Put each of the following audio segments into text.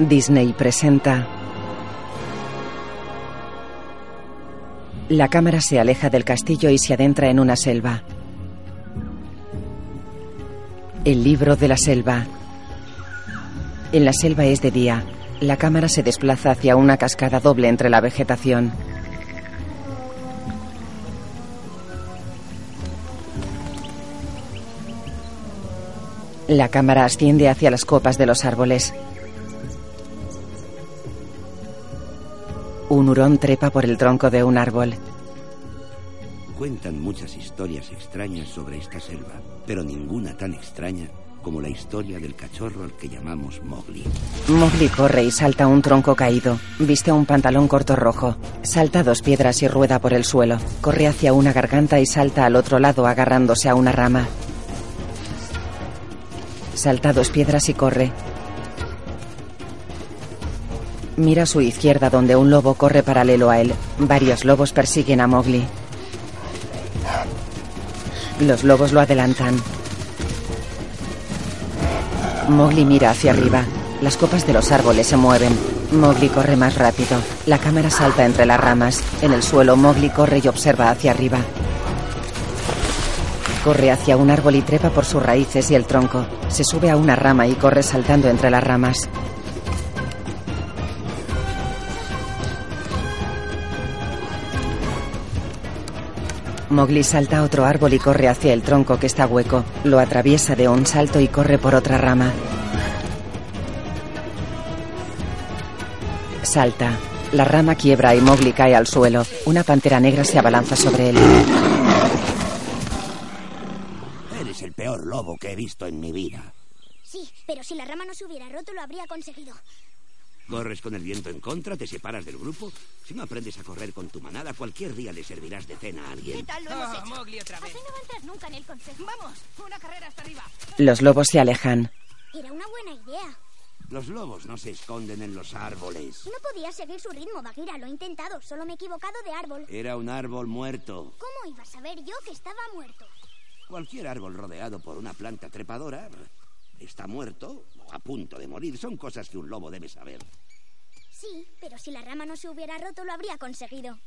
Disney presenta. La cámara se aleja del castillo y se adentra en una selva. El libro de la selva. En la selva es de día. La cámara se desplaza hacia una cascada doble entre la vegetación. La cámara asciende hacia las copas de los árboles. Un hurón trepa por el tronco de un árbol. Cuentan muchas historias extrañas sobre esta selva, pero ninguna tan extraña como la historia del cachorro al que llamamos Mowgli. Mowgli corre y salta un tronco caído. Viste un pantalón corto rojo. Salta dos piedras y rueda por el suelo. Corre hacia una garganta y salta al otro lado agarrándose a una rama. Salta dos piedras y corre. Mira a su izquierda donde un lobo corre paralelo a él. Varios lobos persiguen a Mowgli. Los lobos lo adelantan. Mowgli mira hacia arriba. Las copas de los árboles se mueven. Mowgli corre más rápido. La cámara salta entre las ramas. En el suelo, Mowgli corre y observa hacia arriba. Corre hacia un árbol y trepa por sus raíces y el tronco. Se sube a una rama y corre saltando entre las ramas. Mowgli salta a otro árbol y corre hacia el tronco que está hueco. Lo atraviesa de un salto y corre por otra rama. Salta. La rama quiebra y Mowgli cae al suelo. Una pantera negra se abalanza sobre él. Eres el peor lobo que he visto en mi vida. Sí, pero si la rama no se hubiera roto lo habría conseguido. Corres con el viento en contra, te separas del grupo. Si no aprendes a correr con tu manada, cualquier día le servirás de cena a alguien. ¿Qué tal lo hemos hecho? Mowgli otra vez. Así no entrar nunca en el consejo. Vamos, una carrera hasta arriba. Los lobos se alejan. Era una buena idea. Los lobos no se esconden en los árboles. No podía seguir su ritmo, Bagheera. Lo he intentado. Solo me he equivocado de árbol. Era un árbol muerto. ¿Cómo iba a saber yo que estaba muerto? Cualquier árbol rodeado por una planta trepadora está muerto o a punto de morir. Son cosas que un lobo debe saber. Sí, pero si la rama no se hubiera roto lo habría conseguido.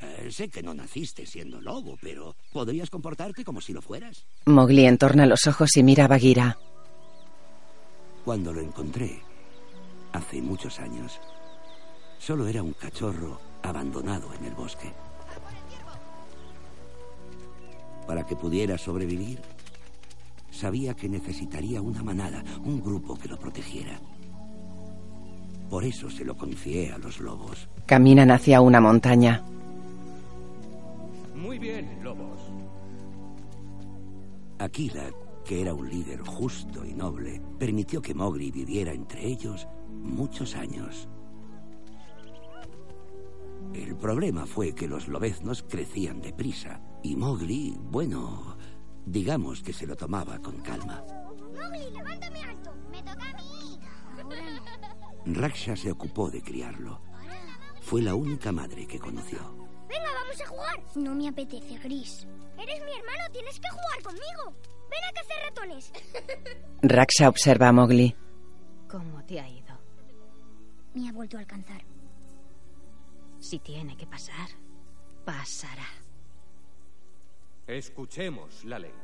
Eh, sé que no naciste siendo lobo, pero ¿podrías comportarte como si lo fueras? Mowgli entorna los ojos y mira a Bagheera. Cuando lo encontré, hace muchos años, solo era un cachorro abandonado en el bosque. Para que pudiera sobrevivir, sabía que necesitaría una manada, un grupo que lo protegiera. Por eso se lo confié a los lobos. Caminan hacia una montaña. Muy bien, lobos. Aquila, que era un líder justo y noble, permitió que Mowgli viviera entre ellos muchos años. El problema fue que los lobeznos crecían deprisa y Mowgli, bueno, digamos que se lo tomaba con calma. Mowgli, levántame alto. Me toca a mí. Raksha se ocupó de criarlo. Fue la única madre que conoció. Venga, vamos a jugar. No me apetece, Gris. Eres mi hermano, tienes que jugar conmigo. Ven a cazar ratones. Raksha observa a Mowgli. ¿Cómo te ha ido? Me ha vuelto a alcanzar. Si tiene que pasar, pasará. Escuchemos la ley.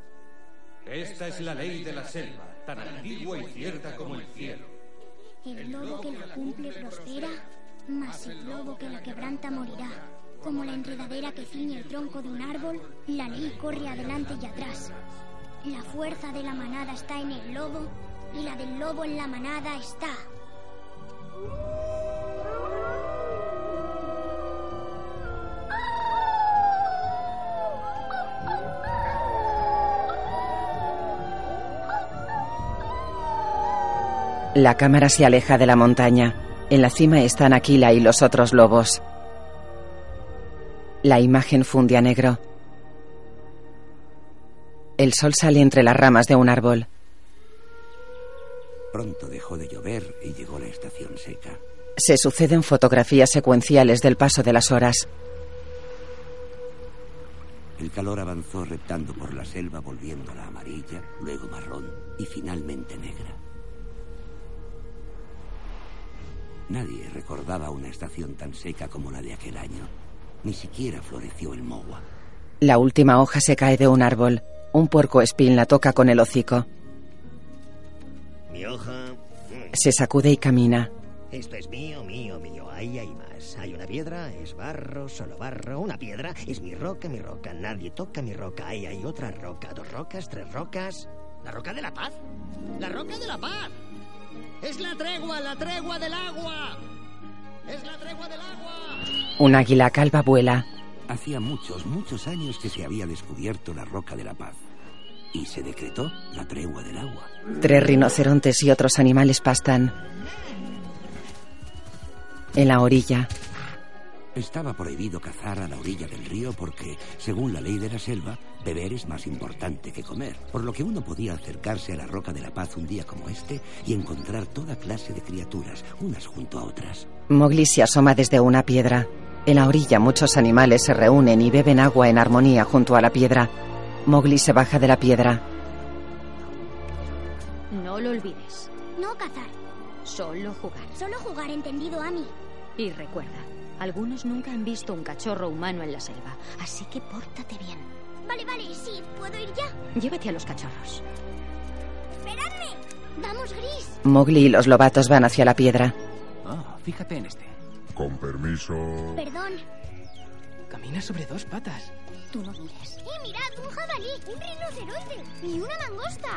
Esta es la ley de la selva, tan antigua y cierta como el cielo. El lobo que la cumple prospera, mas el lobo que la quebranta morirá. Como la enredadera que ciñe el tronco de un árbol, la ley corre adelante y atrás. La fuerza de la manada está en el lobo y la del lobo en la manada está. La cámara se aleja de la montaña. En la cima están Aquila y los otros lobos. La imagen funde a negro. El sol sale entre las ramas de un árbol. Pronto dejó de llover y llegó la estación seca. Se suceden fotografías secuenciales del paso de las horas. El calor avanzó reptando por la selva, volviéndola amarilla, luego marrón y finalmente negra. Nadie recordaba una estación tan seca como la de aquel año. Ni siquiera floreció el mogua. La última hoja se cae de un árbol. Un puerco espín la toca con el hocico. Mi hoja. Se sacude y camina. Esto es mío, mío, mío. Ahí hay más. Hay una piedra, es barro, solo barro. Una piedra es mi roca, mi roca. Nadie toca mi roca. Ahí hay otra roca. Dos rocas, tres rocas. ¿La roca de la paz? ¡La roca de la paz! ¡Es la tregua, la tregua del agua! ¡Es la tregua del agua! Un águila calva vuela. Hacía muchos, muchos años que se había descubierto la roca de la paz. Y se decretó la tregua del agua. Tres rinocerontes y otros animales pastan. En la orilla, Estaba prohibido cazar a la orilla del río porque, según la ley de la selva, beber es más importante que comer. Por lo que uno podía acercarse a la roca de la paz un día como este y encontrar toda clase de criaturas, unas junto a otras. Mowgli se asoma desde una piedra. En la orilla muchos animales se reúnen y beben agua en armonía junto a la piedra. Mowgli se baja de la piedra. No lo olvides. No cazar. Solo jugar. Solo jugar, entendido, Ami. Y recuerda, algunos nunca han visto un cachorro humano en la selva, así que pórtate bien. Vale, vale, sí, ¿puedo ir ya? Llévate a los cachorros. ¡Esperadme! ¡Vamos, Gris! Mowgli y los lobatos van hacia la piedra. Ah, fíjate en este. Con permiso. Perdón. Camina sobre dos patas. Tú no mires. ¡Eh, mirad! ¡Un jabalí! ¡Un rinoceronte! ¡Y una mangosta!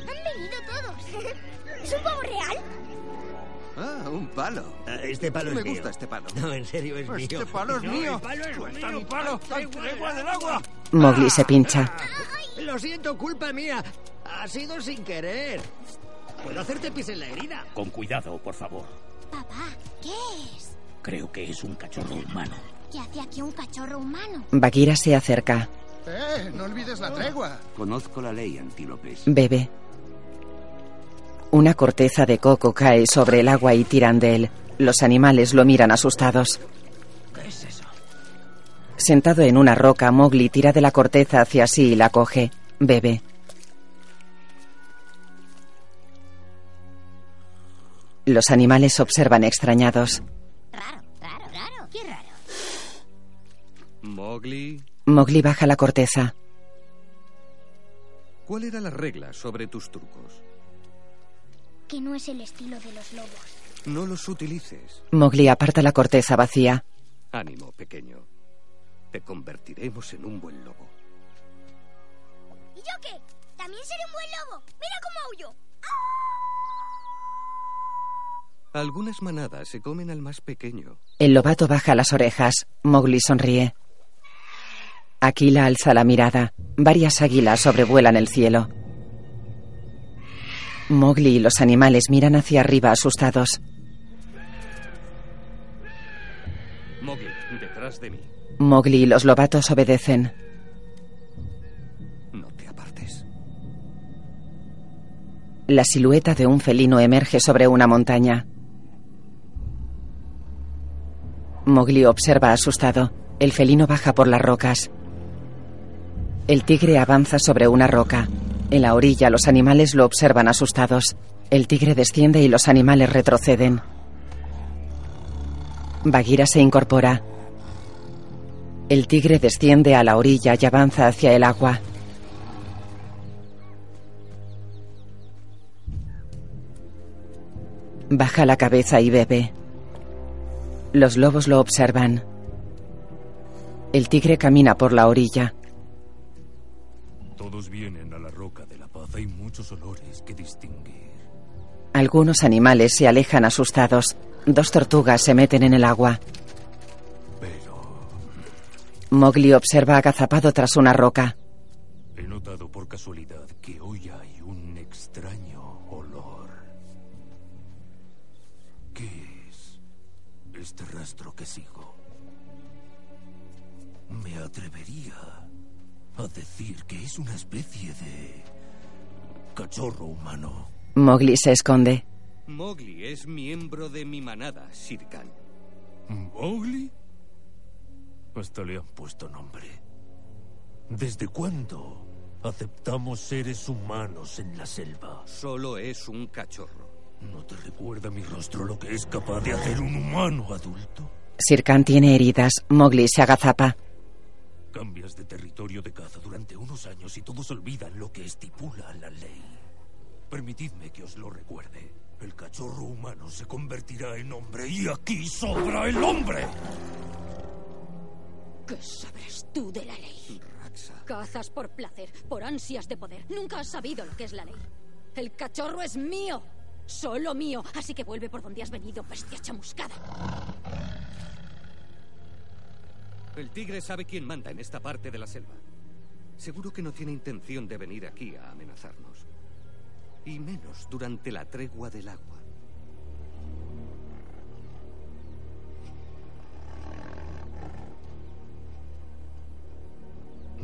¡Han venido todos! ¿Es un pavo real? Ah, un palo. Ah, Este palo Me es mío. gusta este palo. No, en serio, es mío. Este palo es No, mío. el palo es Suelta mío. mi palo. ¡Tregua del agua! Mowgli se pincha. Lo siento, culpa mía. Ha sido sin querer. Puedo hacerte pis en la herida. Con cuidado, por favor. Papá, ¿qué es? Creo que es un cachorro humano. ¿Qué hace aquí un cachorro humano? Bagheera se acerca. ¡Eh! No olvides la tregua. Conozco la ley, antílopes. Bebe. Una corteza de coco cae sobre el agua y tiran de él. Los animales lo miran asustados. ¿Qué es eso? Sentado en una roca, Mowgli tira de la corteza hacia sí y la coge. Bebe. Los animales observan extrañados. Raro, raro, raro. Qué raro. Mowgli, Mowgli baja la corteza. ¿cuál era la regla sobre tus trucos? Que no es el estilo de los lobos. No los utilices. Mowgli aparta la corteza vacía. Ánimo, pequeño. Te convertiremos en un buen lobo. ¿Y yo qué? También seré un buen lobo. Mira cómo huyo. Algunas manadas se comen al más pequeño. El lobato baja las orejas. Mowgli sonríe. Aquila alza la mirada. Varias águilas sobrevuelan el cielo. Mowgli y los animales miran hacia arriba asustados. Mowgli, detrás de mí. Mowgli y los lobatos obedecen. No te apartes. La silueta de un felino emerge sobre una montaña. Mowgli observa asustado. El felino baja por las rocas. El tigre avanza sobre una roca. En la orilla los animales lo observan asustados. El tigre desciende y los animales retroceden. Bagheera se incorpora. El tigre desciende a la orilla y avanza hacia el agua. Baja la cabeza y bebe. Los lobos lo observan. El tigre camina por la orilla. Todos vienen a la roca de la paz. Hay muchos olores que distinguir. Algunos animales se alejan asustados. Dos tortugas se meten en el agua. Pero Mowgli observa agazapado tras una roca. he notado por casualidad que hoy hay un extraño olor. ¿Qué es este rastro que sigo? Me atrevería a decir que es una especie de cachorro humano. Mowgli se esconde. Mowgli es miembro de mi manada, Sirkan. ¿Mowgli? Hasta le han puesto nombre. ¿Desde cuándo aceptamos seres humanos en la selva? Solo es un cachorro. ¿No te recuerda mi rostro lo que es capaz de hacer un humano adulto? Sirkan tiene heridas. Mowgli se agazapa. Cambias de territorio de caza durante unos años y todos olvidan lo que estipula la ley. Permitidme que os lo recuerde. El cachorro humano se convertirá en hombre y aquí sobra el hombre. ¿Qué sabrás tú de la ley? Cazas por placer, por ansias de poder. Nunca has sabido lo que es la ley. El cachorro es mío. Solo mío. Así que vuelve por donde has venido, bestia chamuscada. El tigre sabe quién manda en esta parte de la selva. Seguro que no tiene intención de venir aquí a amenazarnos. Y menos durante la tregua del agua.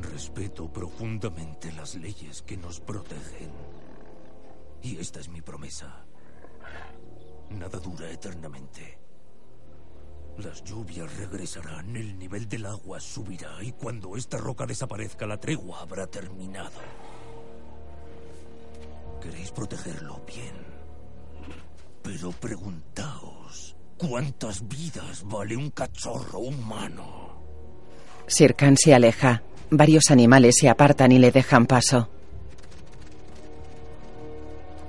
Respeto profundamente las leyes que nos protegen. Y esta es mi promesa. Nada dura eternamente. Las lluvias regresarán, el nivel del agua subirá y cuando esta roca desaparezca la tregua habrá terminado. Queréis protegerlo bien. Pero preguntaos, ¿cuántas vidas vale un cachorro humano? Sirkan se aleja. Varios animales se apartan y le dejan paso.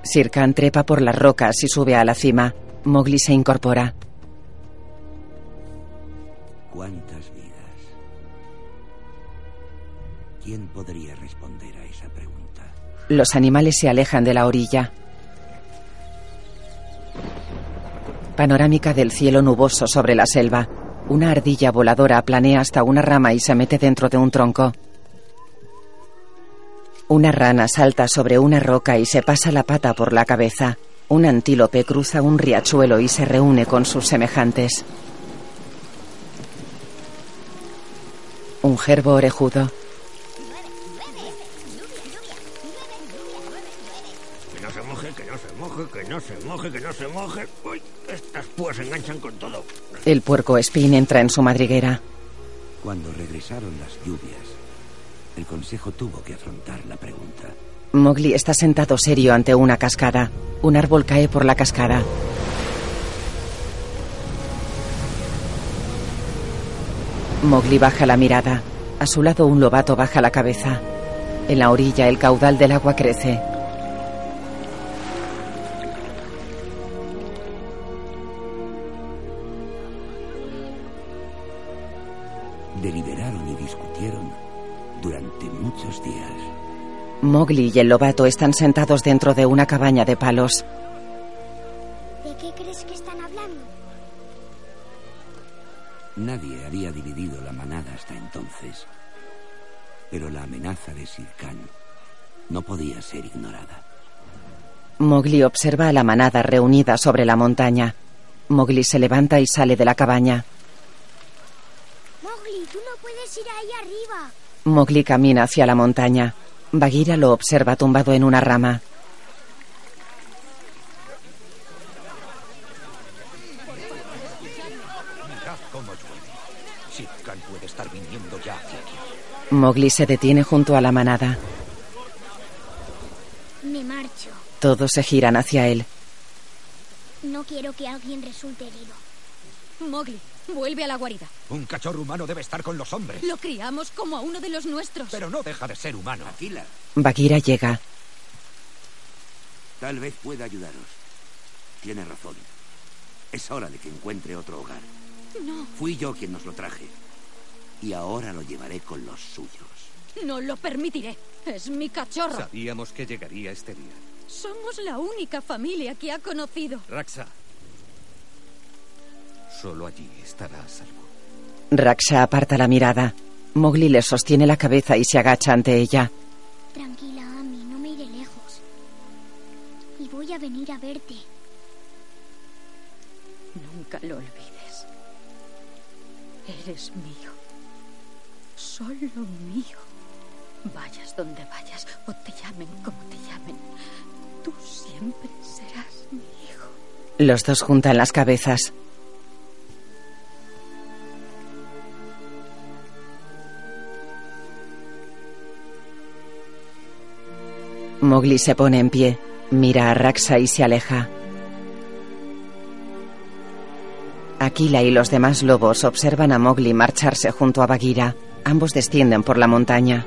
Sirkan trepa por las rocas y sube a la cima. Mowgli se incorpora. ¿Cuántas vidas? ¿Quién podría responder a esa pregunta? Los animales se alejan de la orilla. Panorámica del cielo nuboso sobre la selva. Una ardilla voladora planea hasta una rama y se mete dentro de un tronco. Una rana salta sobre una roca y se pasa la pata por la cabeza. Un antílope cruza un riachuelo y se reúne con sus semejantes. Un gerbo orejudo. Que no se moje, que no se moje, que no se moje, que no se moje. Uy, estas púas se enganchan con todo. El puerco espín entra en su madriguera. Cuando regresaron las lluvias, el consejo tuvo que afrontar la pregunta. Mowgli está sentado serio ante una cascada. Un árbol cae por la cascada. Mowgli baja la mirada. A su lado un lobato baja la cabeza. En la orilla el caudal del agua crece. Deliberaron y discutieron durante muchos días. Mowgli y el lobato están sentados dentro de una cabaña de palos. ¿De qué crees que están hablando? Nadie había dividido entonces. Pero la amenaza de Sir Khan no podía ser ignorada. Mowgli observa a la manada reunida sobre la montaña. Mowgli se levanta y sale de la cabaña. Mowgli, tú no puedes ir ahí arriba. Mowgli camina hacia la montaña. Bagheera lo observa tumbado en una rama. Mirad cómo llueve. Sir Khan puede estar viniendo ya hacia aquí. Mowgli se detiene junto a la manada. Me marcho. Todos se giran hacia él. No quiero que alguien resulte herido. Mowgli, vuelve a la guarida. Un cachorro humano debe estar con los hombres. Lo criamos como a uno de los nuestros. Pero no deja de ser humano. Aquila, Bagheera llega. tal vez pueda ayudaros. Tiene razón. Es hora de que encuentre otro hogar. No, Fui yo quien nos lo traje. Y ahora lo llevaré con los suyos. no lo permitiré. Es mi cachorro. Sabíamos que llegaría este día. Somos la única familia que ha conocido. Raxa. Solo allí estará a salvo. Raksha aparta la mirada. Mowgli le sostiene la cabeza y se agacha ante ella. Tranquila, Ami, no me iré lejos. Y voy a venir a verte. Nunca lo olvides. Eres mío. Solo mío. Vayas donde vayas o te llamen como te llamen. Tú siempre serás mi hijo. Los dos juntan las cabezas. Mowgli se pone en pie, mira a Raxa y se aleja. Aquila y los demás lobos observan a Mowgli marcharse junto a Bagheera. Ambos descienden por la montaña.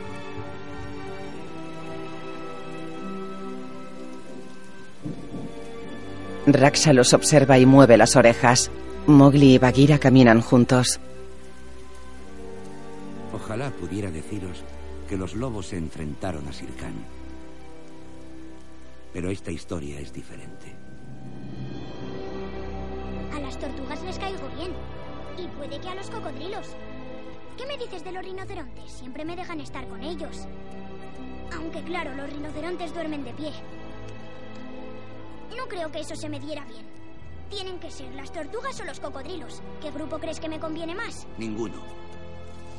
Raksha los observa y mueve las orejas. Mowgli y Bagheera caminan juntos. Ojalá pudiera deciros que los lobos se enfrentaron a Sir Khan. Pero esta historia es diferente. A las tortugas les caigo bien. Y puede que a los cocodrilos. ¿Qué me dices de los rinocerontes? Siempre me dejan estar con ellos. Aunque claro, los rinocerontes duermen de pie. No creo que eso se me diera bien. Tienen que ser las tortugas o los cocodrilos. ¿Qué grupo crees que me conviene más? Ninguno.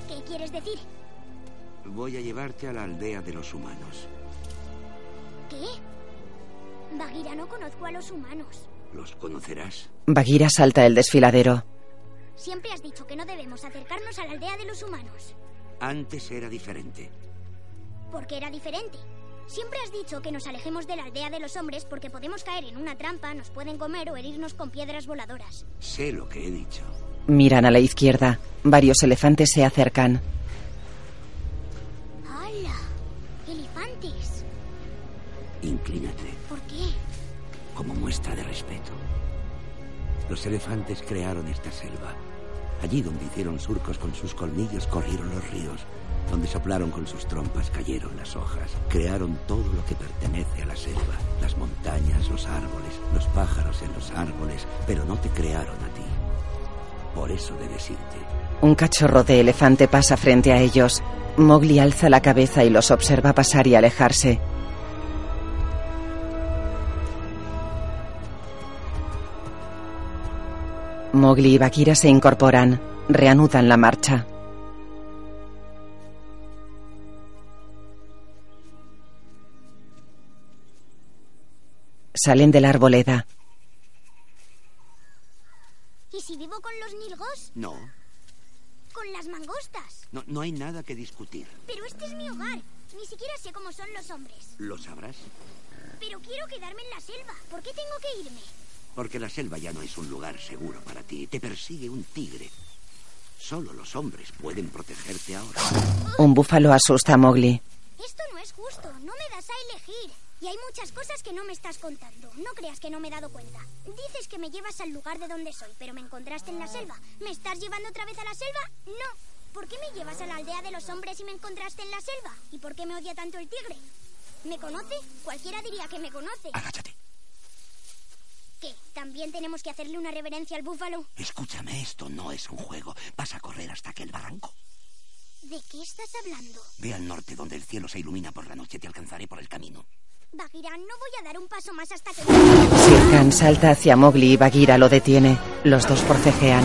¿Qué quieres decir? Voy a llevarte a la aldea de los humanos. ¿Qué? Bagheera, no conozco a los humanos. ¿Los conocerás? Bagheera salta el desfiladero. Siempre has dicho que no debemos acercarnos a la aldea de los humanos. Antes era diferente. ¿Por qué era diferente? Siempre has dicho que nos alejemos de la aldea de los hombres porque podemos caer en una trampa, nos pueden comer o herirnos con piedras voladoras. Sé lo que he dicho. Miran a la izquierda. Varios elefantes se acercan. ¡Hala! ¡Elefantes! Inclínate, ¿Por qué? como muestra de respeto. Los elefantes crearon esta selva. Allí donde hicieron surcos con sus colmillos corrieron los ríos. Donde soplaron con sus trompas cayeron las hojas. Crearon todo lo que pertenece a la selva. Las montañas, los árboles, los pájaros en los árboles. Pero no te crearon a ti. Por eso debes irte. Un cachorro de elefante pasa frente a ellos. Mowgli alza la cabeza y los observa pasar y alejarse. Mowgli y Bagheera se incorporan. Reanudan la marcha. Salen de la arboleda. ¿Y si vivo con los nilgos? No, Con las mangostas. no, no hay nada que discutir. Pero este es mi hogar. Ni siquiera sé cómo son los hombres. ¿Lo sabrás? Pero quiero quedarme en la selva. ¿Por qué tengo que irme? Porque la selva ya no es un lugar seguro para ti. Te persigue un tigre. Solo los hombres pueden protegerte ahora. Un búfalo asusta a Mowgli. Esto no es justo. No me das a elegir. Y hay muchas cosas que no me estás contando. No creas que no me he dado cuenta. Dices que me llevas al lugar de donde soy, pero me encontraste en la selva. ¿Me estás llevando otra vez a la selva? No. ¿Por qué me llevas a la aldea de los hombres y me encontraste en la selva? ¿Y por qué me odia tanto el tigre? ¿Me conoce? Cualquiera diría que me conoce. Agáchate. ¿Qué? ¿También tenemos que hacerle una reverencia al búfalo? Escúchame, esto no es un juego. Vas a correr hasta aquel barranco. ¿De qué estás hablando? Ve al norte donde el cielo se ilumina por la noche. Te alcanzaré por el camino. Bagheera, no voy a dar un paso más hasta que... Sir Khan salta hacia Mowgli y Bagheera lo detiene. Los dos forcejean.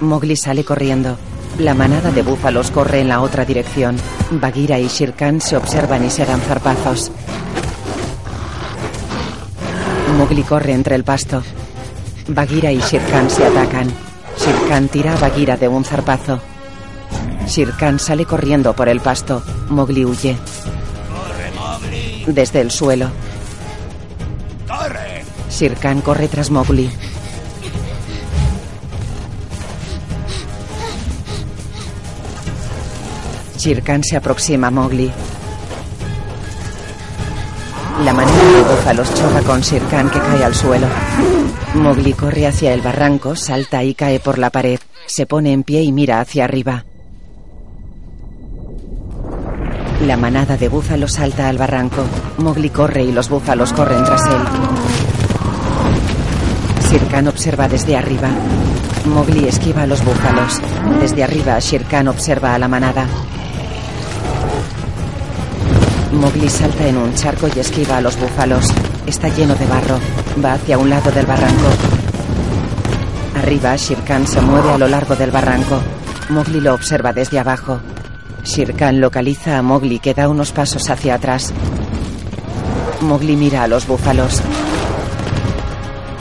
Mowgli sale corriendo. La manada de búfalos corre en la otra dirección. Bagheera y Shere Khan se observan y se dan zarpazos. Mowgli corre entre el pasto. Bagheera y Shere Khan se atacan. Shere Khan tira a Bagheera de un zarpazo. Shere Khan sale corriendo por el pasto. Mowgli huye. Desde el suelo, ¡Corre! Shere Khan corre tras Mowgli. Shere Khan se aproxima a Mowgli. La manada de búfalos choca con Shere Khan que cae al suelo. Mowgli corre hacia el barranco, salta y cae por la pared. Se pone en pie y mira hacia arriba. La manada de búfalos salta al barranco. Mowgli corre y los búfalos corren tras él. Shere Khan observa desde arriba. Mowgli esquiva a los búfalos. Desde arriba, Shere Khan observa a la manada. Mowgli salta en un charco y esquiva a los búfalos. Está lleno de barro. Va hacia un lado del barranco. Arriba, Shere Khan se mueve a lo largo del barranco. Mowgli lo observa desde abajo. Shere Khan localiza a Mowgli que da unos pasos hacia atrás. Mowgli mira a los búfalos.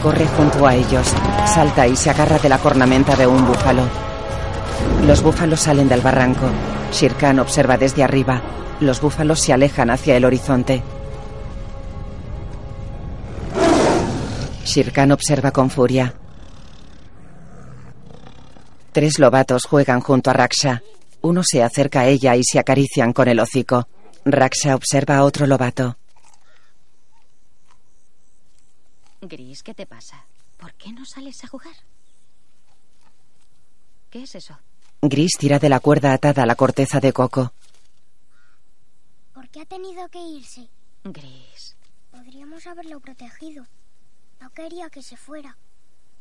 Corre junto a ellos, salta y se agarra de la cornamenta de un búfalo. Los búfalos salen del barranco. Shere Khan observa desde arriba. Los búfalos se alejan hacia el horizonte. Shere Khan observa con furia. Tres lobatos juegan junto a Raksha. Uno se acerca a ella y se acarician con el hocico. Raksha observa a otro lobato. Gris, ¿qué te pasa? ¿Por qué no sales a jugar? ¿Qué es eso? Gris tira de la cuerda atada a la corteza de coco. ¿Por qué ha tenido que irse? Gris. Podríamos haberlo protegido. No quería que se fuera.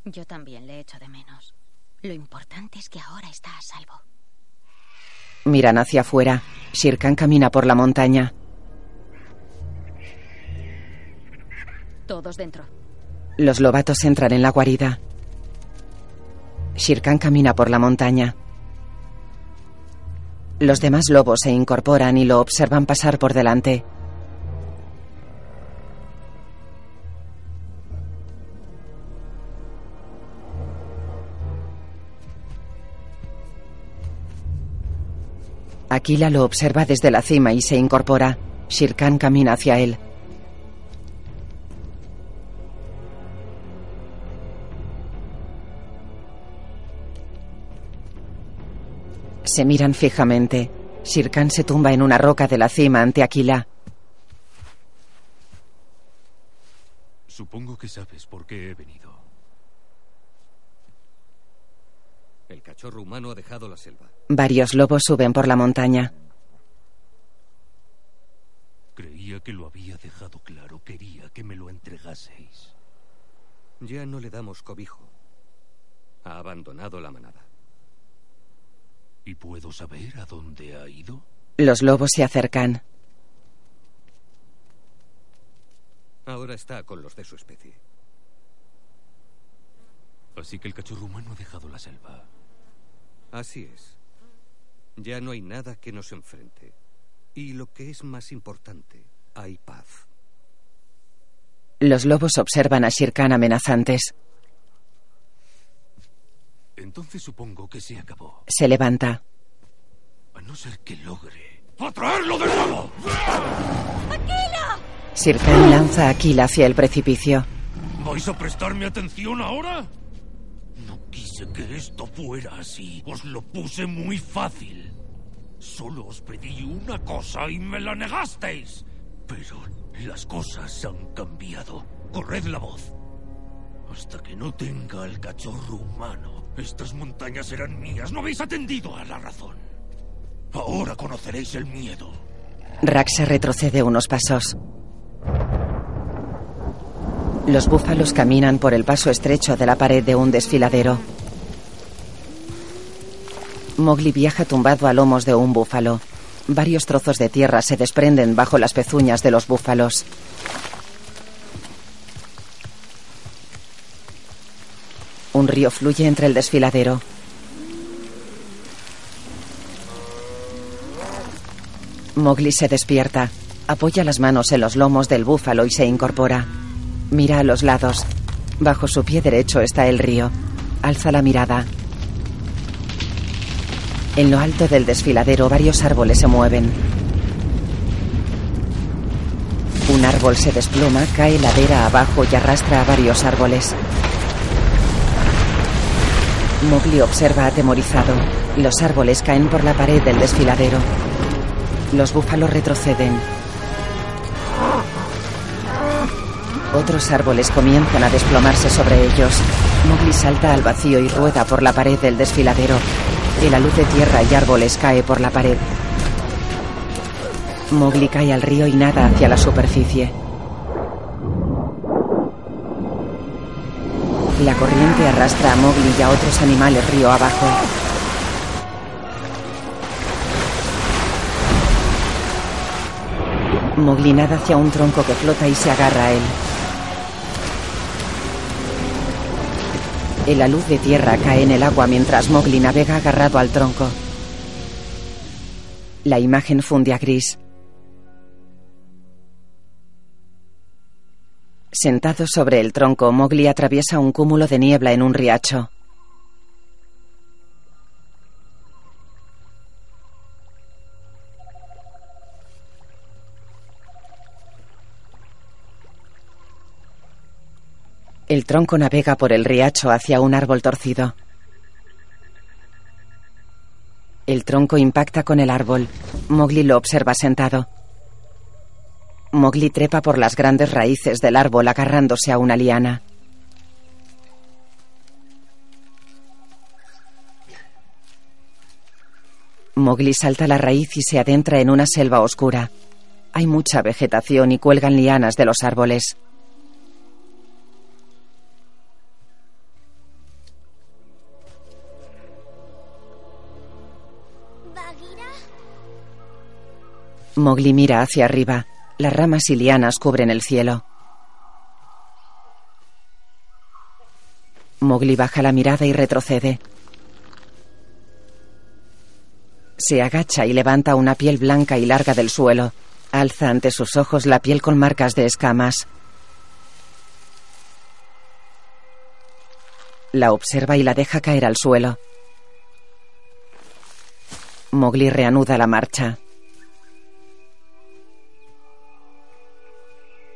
Yo también le echo de menos. Lo importante es que ahora está a salvo. Miran hacia afuera. Shirkan camina por la montaña. Todos dentro. Los lobatos entran en la guarida. Shirkan camina por la montaña. Los demás lobos se incorporan y lo observan pasar por delante. Aquila lo observa desde la cima y se incorpora. Shirkan camina hacia él. Se miran fijamente. Shirkan se tumba en una roca de la cima ante Aquila. Supongo que sabes por qué he venido. El cachorro humano ha dejado la selva. Varios lobos suben por la montaña. Creía que lo había dejado claro. Quería que me lo entregaseis. Ya no le damos cobijo. Ha abandonado la manada. ¿Y puedo saber a dónde ha ido? Los lobos se acercan. Ahora está con los de su especie. Así que el cachorro humano ha dejado la selva. Así es. Ya no hay nada que nos enfrente. Y lo que es más importante, hay paz. Los lobos observan a Shirkan amenazantes. Entonces supongo que se acabó. Se levanta. A no ser que logre. ¡Atraerlo de nuevo! ¡Aquila! Shirkan lanza a Aquila hacia el precipicio. ¿Vais a prestarme atención ahora? No quise que esto fuera así. Os lo puse muy fácil. Solo os pedí una cosa y me la negasteis. Pero las cosas han cambiado. Corred la voz. Hasta que no tenga el cachorro humano, estas montañas serán mías. No habéis atendido a la razón. Ahora conoceréis el miedo. Raxa retrocede unos pasos. Los búfalos caminan por el paso estrecho de la pared de un desfiladero. Mowgli viaja tumbado a lomos de un búfalo. Varios trozos de tierra se desprenden bajo las pezuñas de los búfalos. Un río fluye entre el desfiladero. Mowgli se despierta, apoya las manos en los lomos del búfalo y se incorpora. Mira a los lados. Bajo su pie derecho está el río. Alza la mirada. En lo alto del desfiladero varios árboles se mueven. Un árbol se desploma, cae ladera abajo y arrastra a varios árboles. Mowgli observa atemorizado. Los árboles caen por la pared del desfiladero. Los búfalos retroceden. Otros árboles comienzan a desplomarse sobre ellos. Mowgli salta al vacío y rueda por la pared del desfiladero. Y la luz de tierra y árboles cae por la pared. Mowgli cae al río y nada hacia la superficie. La corriente arrastra a Mowgli y a otros animales río abajo. Mowgli nada hacia un tronco que flota y se agarra a él. La luz de tierra cae en el agua mientras Mowgli navega agarrado al tronco. La imagen funde a gris. Sentado sobre el tronco, Mowgli atraviesa un cúmulo de niebla en un riacho. El tronco navega por el riacho hacia un árbol torcido. El tronco impacta con el árbol. Mowgli lo observa sentado. Mowgli trepa por las grandes raíces del árbol agarrándose a una liana. Mowgli salta la raíz y se adentra en una selva oscura. Hay mucha vegetación y cuelgan lianas de los árboles. Mowgli mira hacia arriba. Las ramas y lianas cubren el cielo. Mowgli baja la mirada y retrocede. Se agacha y levanta una piel blanca y larga del suelo. Alza ante sus ojos la piel con marcas de escamas. La observa y la deja caer al suelo. Mowgli reanuda la marcha.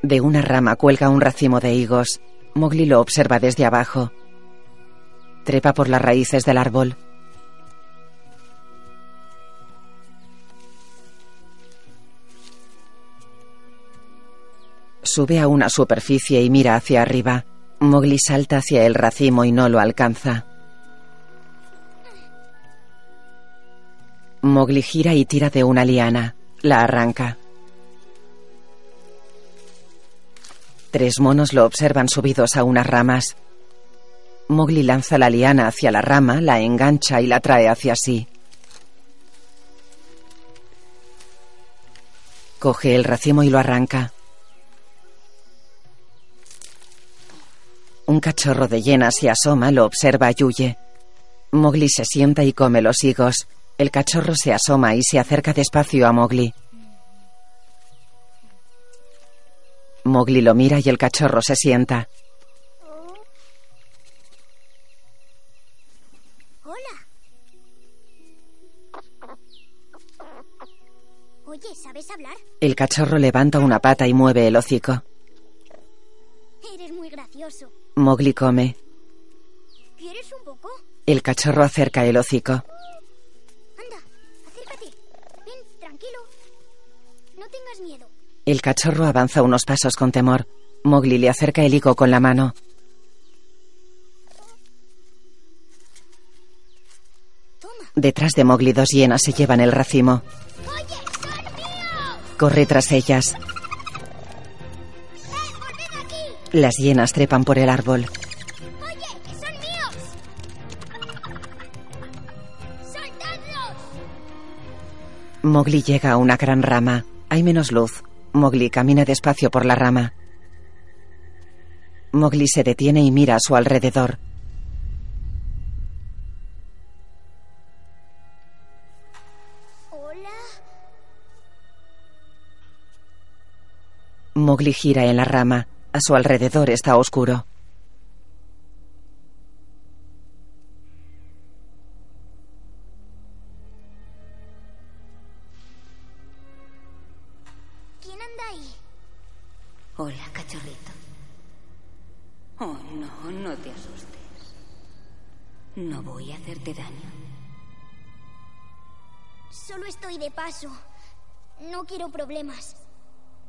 De una rama cuelga un racimo de higos. Mowgli lo observa desde abajo. Trepa por las raíces del árbol. Sube a una superficie y mira hacia arriba. Mowgli salta hacia el racimo y no lo alcanza. Mowgli gira y tira de una liana. La arranca. Tres monos lo observan subidos a unas ramas. Mowgli lanza la liana hacia la rama, la engancha y la trae hacia sí. Coge el racimo y lo arranca. Un cachorro de hiena se asoma, lo observa y huye. Mowgli se sienta y come los higos. El cachorro se asoma y se acerca despacio a Mowgli. Mowgli lo mira y el cachorro se sienta. Hola. Oye, ¿sabes hablar? El cachorro levanta una pata y mueve el hocico. Eres muy gracioso. Mowgli come. ¿Quieres un poco? El cachorro acerca el hocico. El cachorro avanza unos pasos con temor. Mowgli le acerca el higo con la mano. Detrás de Mowgli dos hienas se llevan el racimo. Corre tras ellas. Las hienas trepan por el árbol. Mowgli llega a una gran rama. Hay menos luz. Mowgli camina despacio por la rama. Mowgli se detiene y mira a su alrededor. Hola. Mowgli gira en la rama. A su alrededor está oscuro. Hacerte daño. Solo estoy de paso. No quiero problemas.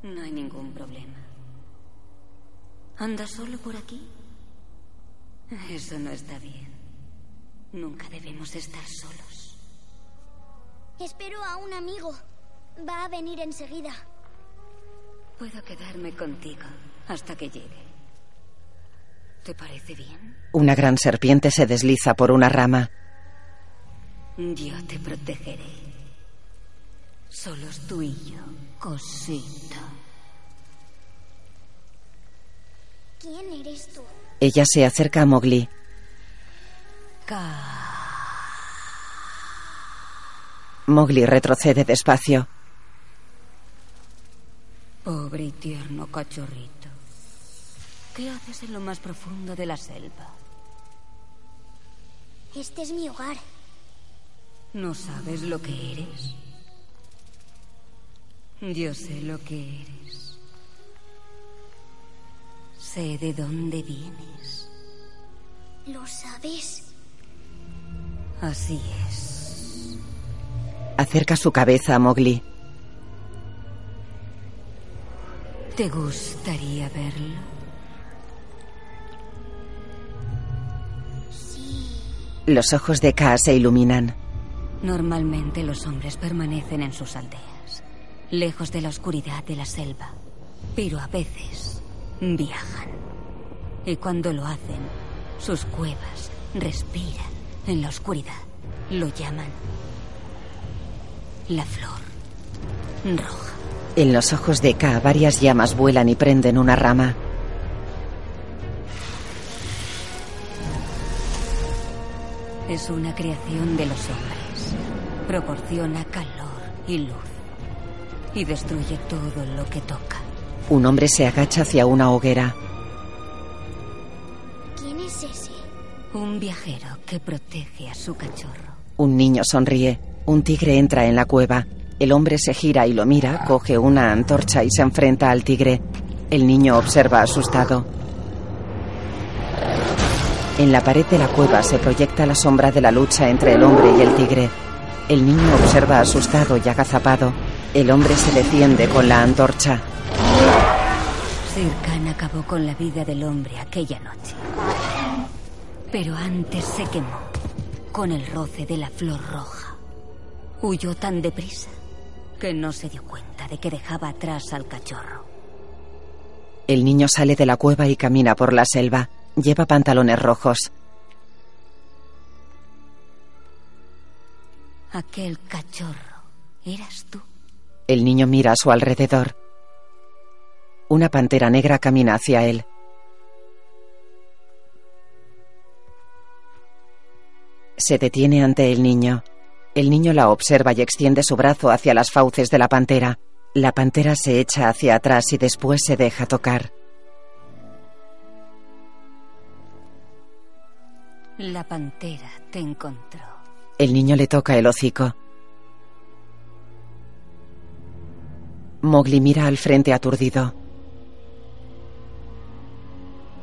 No hay ningún problema. ¿Andas solo por aquí? Eso no está bien. Nunca debemos estar solos. Espero a un amigo. Va a venir enseguida. Puedo quedarme contigo hasta que llegue. ¿Te parece bien? Una gran serpiente se desliza por una rama. Yo te protegeré. Solos tú y yo, cosita. ¿Quién eres tú? Ella se acerca a Mowgli. Mowgli retrocede despacio. Pobre y tierno cachorrito. ¿Qué haces en lo más profundo de la selva? Este es mi hogar. ¿No sabes lo que eres? Yo sé lo que eres. Sé de dónde vienes. ¿Lo sabes? Así es. Acerca su cabeza a Mowgli. ¿Te gustaría verlo? Los ojos de Kaa se iluminan. Normalmente los hombres permanecen en sus aldeas, lejos de la oscuridad de la selva, pero a veces viajan. Y cuando lo hacen, sus cuevas respiran en la oscuridad. Lo llaman la flor roja. En los ojos de Kaa varias llamas vuelan y prenden una rama. Es una creación de los hombres. Proporciona calor y luz. Y destruye todo lo que toca. Un hombre se agacha hacia una hoguera. ¿Quién es ese? Un viajero que protege a su cachorro. Un niño sonríe. Un tigre entra en la cueva. El hombre se gira y lo mira, coge una antorcha y se enfrenta al tigre. El niño observa asustado. En la pared de la cueva se proyecta la sombra de la lucha entre el hombre y el tigre. El niño observa asustado y agazapado. El hombre se defiende con la antorcha. Sir Khan acabó con la vida del hombre aquella noche. Pero antes se quemó con el roce de la flor roja. Huyó tan deprisa que no se dio cuenta de que dejaba atrás al cachorro. El niño sale de la cueva y camina por la selva. Lleva pantalones rojos. Aquel cachorro, ¿eras tú? El niño mira a su alrededor. Una pantera negra camina hacia él. Se detiene ante el niño. El niño la observa y extiende su brazo hacia las fauces de la pantera. La pantera se echa hacia atrás y después se deja tocar. La pantera te encontró. El niño le toca el hocico. Mowgli mira al frente aturdido.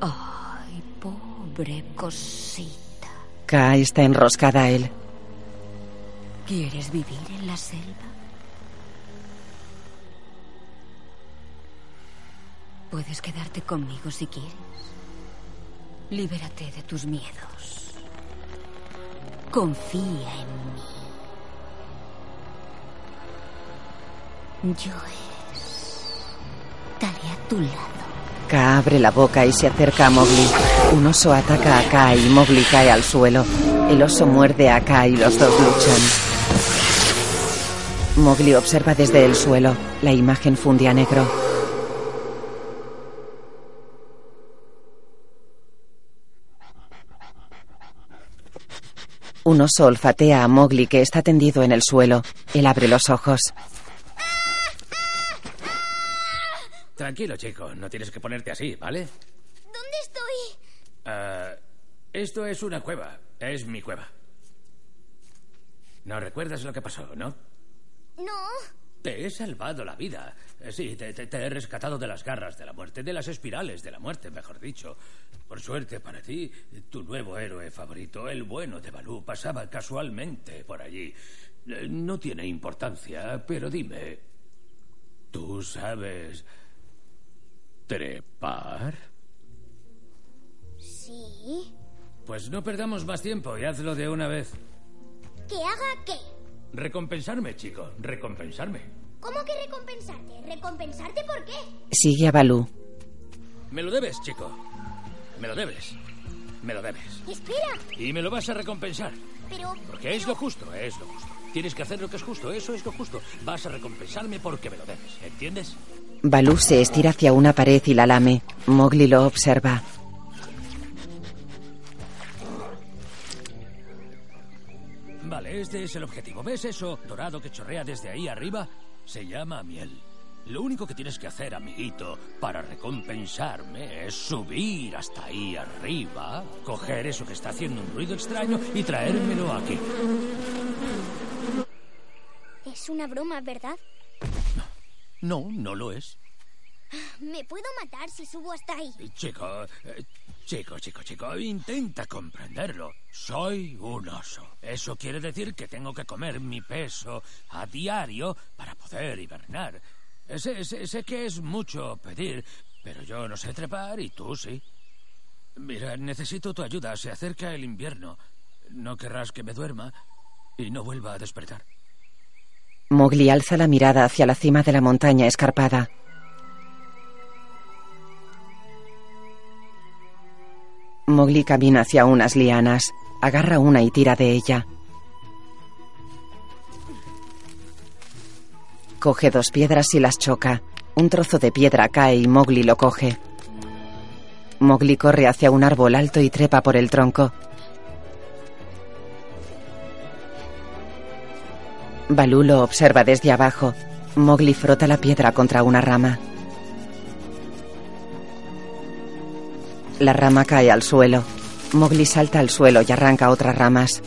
Ay, pobre cosita. Kaa está enroscada a él. ¿Quieres vivir en la selva? Puedes quedarte conmigo si quieres. Libérate de tus miedos. Confía en mí. Yo estaré a tu lado. Kaa abre la boca y se acerca a Mowgli. Un oso ataca a Kaa y Mowgli cae al suelo. El oso muerde a Kaa y los dos luchan. Mowgli observa desde el suelo. La imagen funde a negro. Un oso olfatea a Mowgli que está tendido en el suelo. Él abre los ojos. Tranquilo, chico. No tienes que ponerte así, ¿vale? ¿Dónde estoy? Ah, esto es una cueva. Es mi cueva. No recuerdas lo que pasó, ¿no? No. Te he salvado la vida. Eh, Sí, te, te- te he rescatado de las garras de la muerte, de las espirales de la muerte, mejor dicho. Por suerte para ti, tu nuevo héroe favorito, el bueno de Balú, pasaba casualmente por allí. Eh, No tiene importancia, pero dime, ¿tú sabes trepar? Sí. Pues no perdamos más tiempo y hazlo de una vez. ¿Que haga qué? Recompensarme, chico, recompensarme. ¿Cómo que recompensarte? ¿Recompensarte por qué? Sigue a Balú. Me lo debes, chico. Me lo debes. Me lo debes. Espera, Y me lo vas a recompensar. pero... Porque es lo justo, es lo justo. Tienes que hacer lo que es justo, eso es lo justo. Vas a recompensarme porque me lo debes, ¿entiendes? Balú se estira hacia una pared y la lame. Mowgli lo observa. Vale, este es el objetivo. ¿Ves eso dorado que chorrea desde ahí arriba? Se llama miel. Lo único que tienes que hacer, amiguito, para recompensarme es subir hasta ahí arriba, coger eso que está haciendo un ruido extraño y traérmelo aquí. Es una broma, ¿verdad? No, no lo es. Me puedo matar si subo hasta ahí. Chico, eh, Chico, chico, chico, intenta comprenderlo. Soy un oso. Eso quiere decir que tengo que comer mi peso a diario para poder hibernar. Sé, sé, sé que es mucho pedir, pero yo no sé trepar y tú sí. Mira, necesito tu ayuda. Se acerca el invierno. No querrás que me duerma y no vuelva a despertar. Mowgli alza la mirada hacia la cima de la montaña escarpada. Mowgli camina hacia unas lianas. Agarra una y tira de ella. Coge dos piedras y las choca. Un trozo de piedra cae y Mowgli lo coge. Mowgli corre hacia un árbol alto y trepa por el tronco. Balú lo observa desde abajo. Mowgli frota la piedra contra una rama. La rama cae al suelo. Mowgli salta al suelo y arranca otras ramas.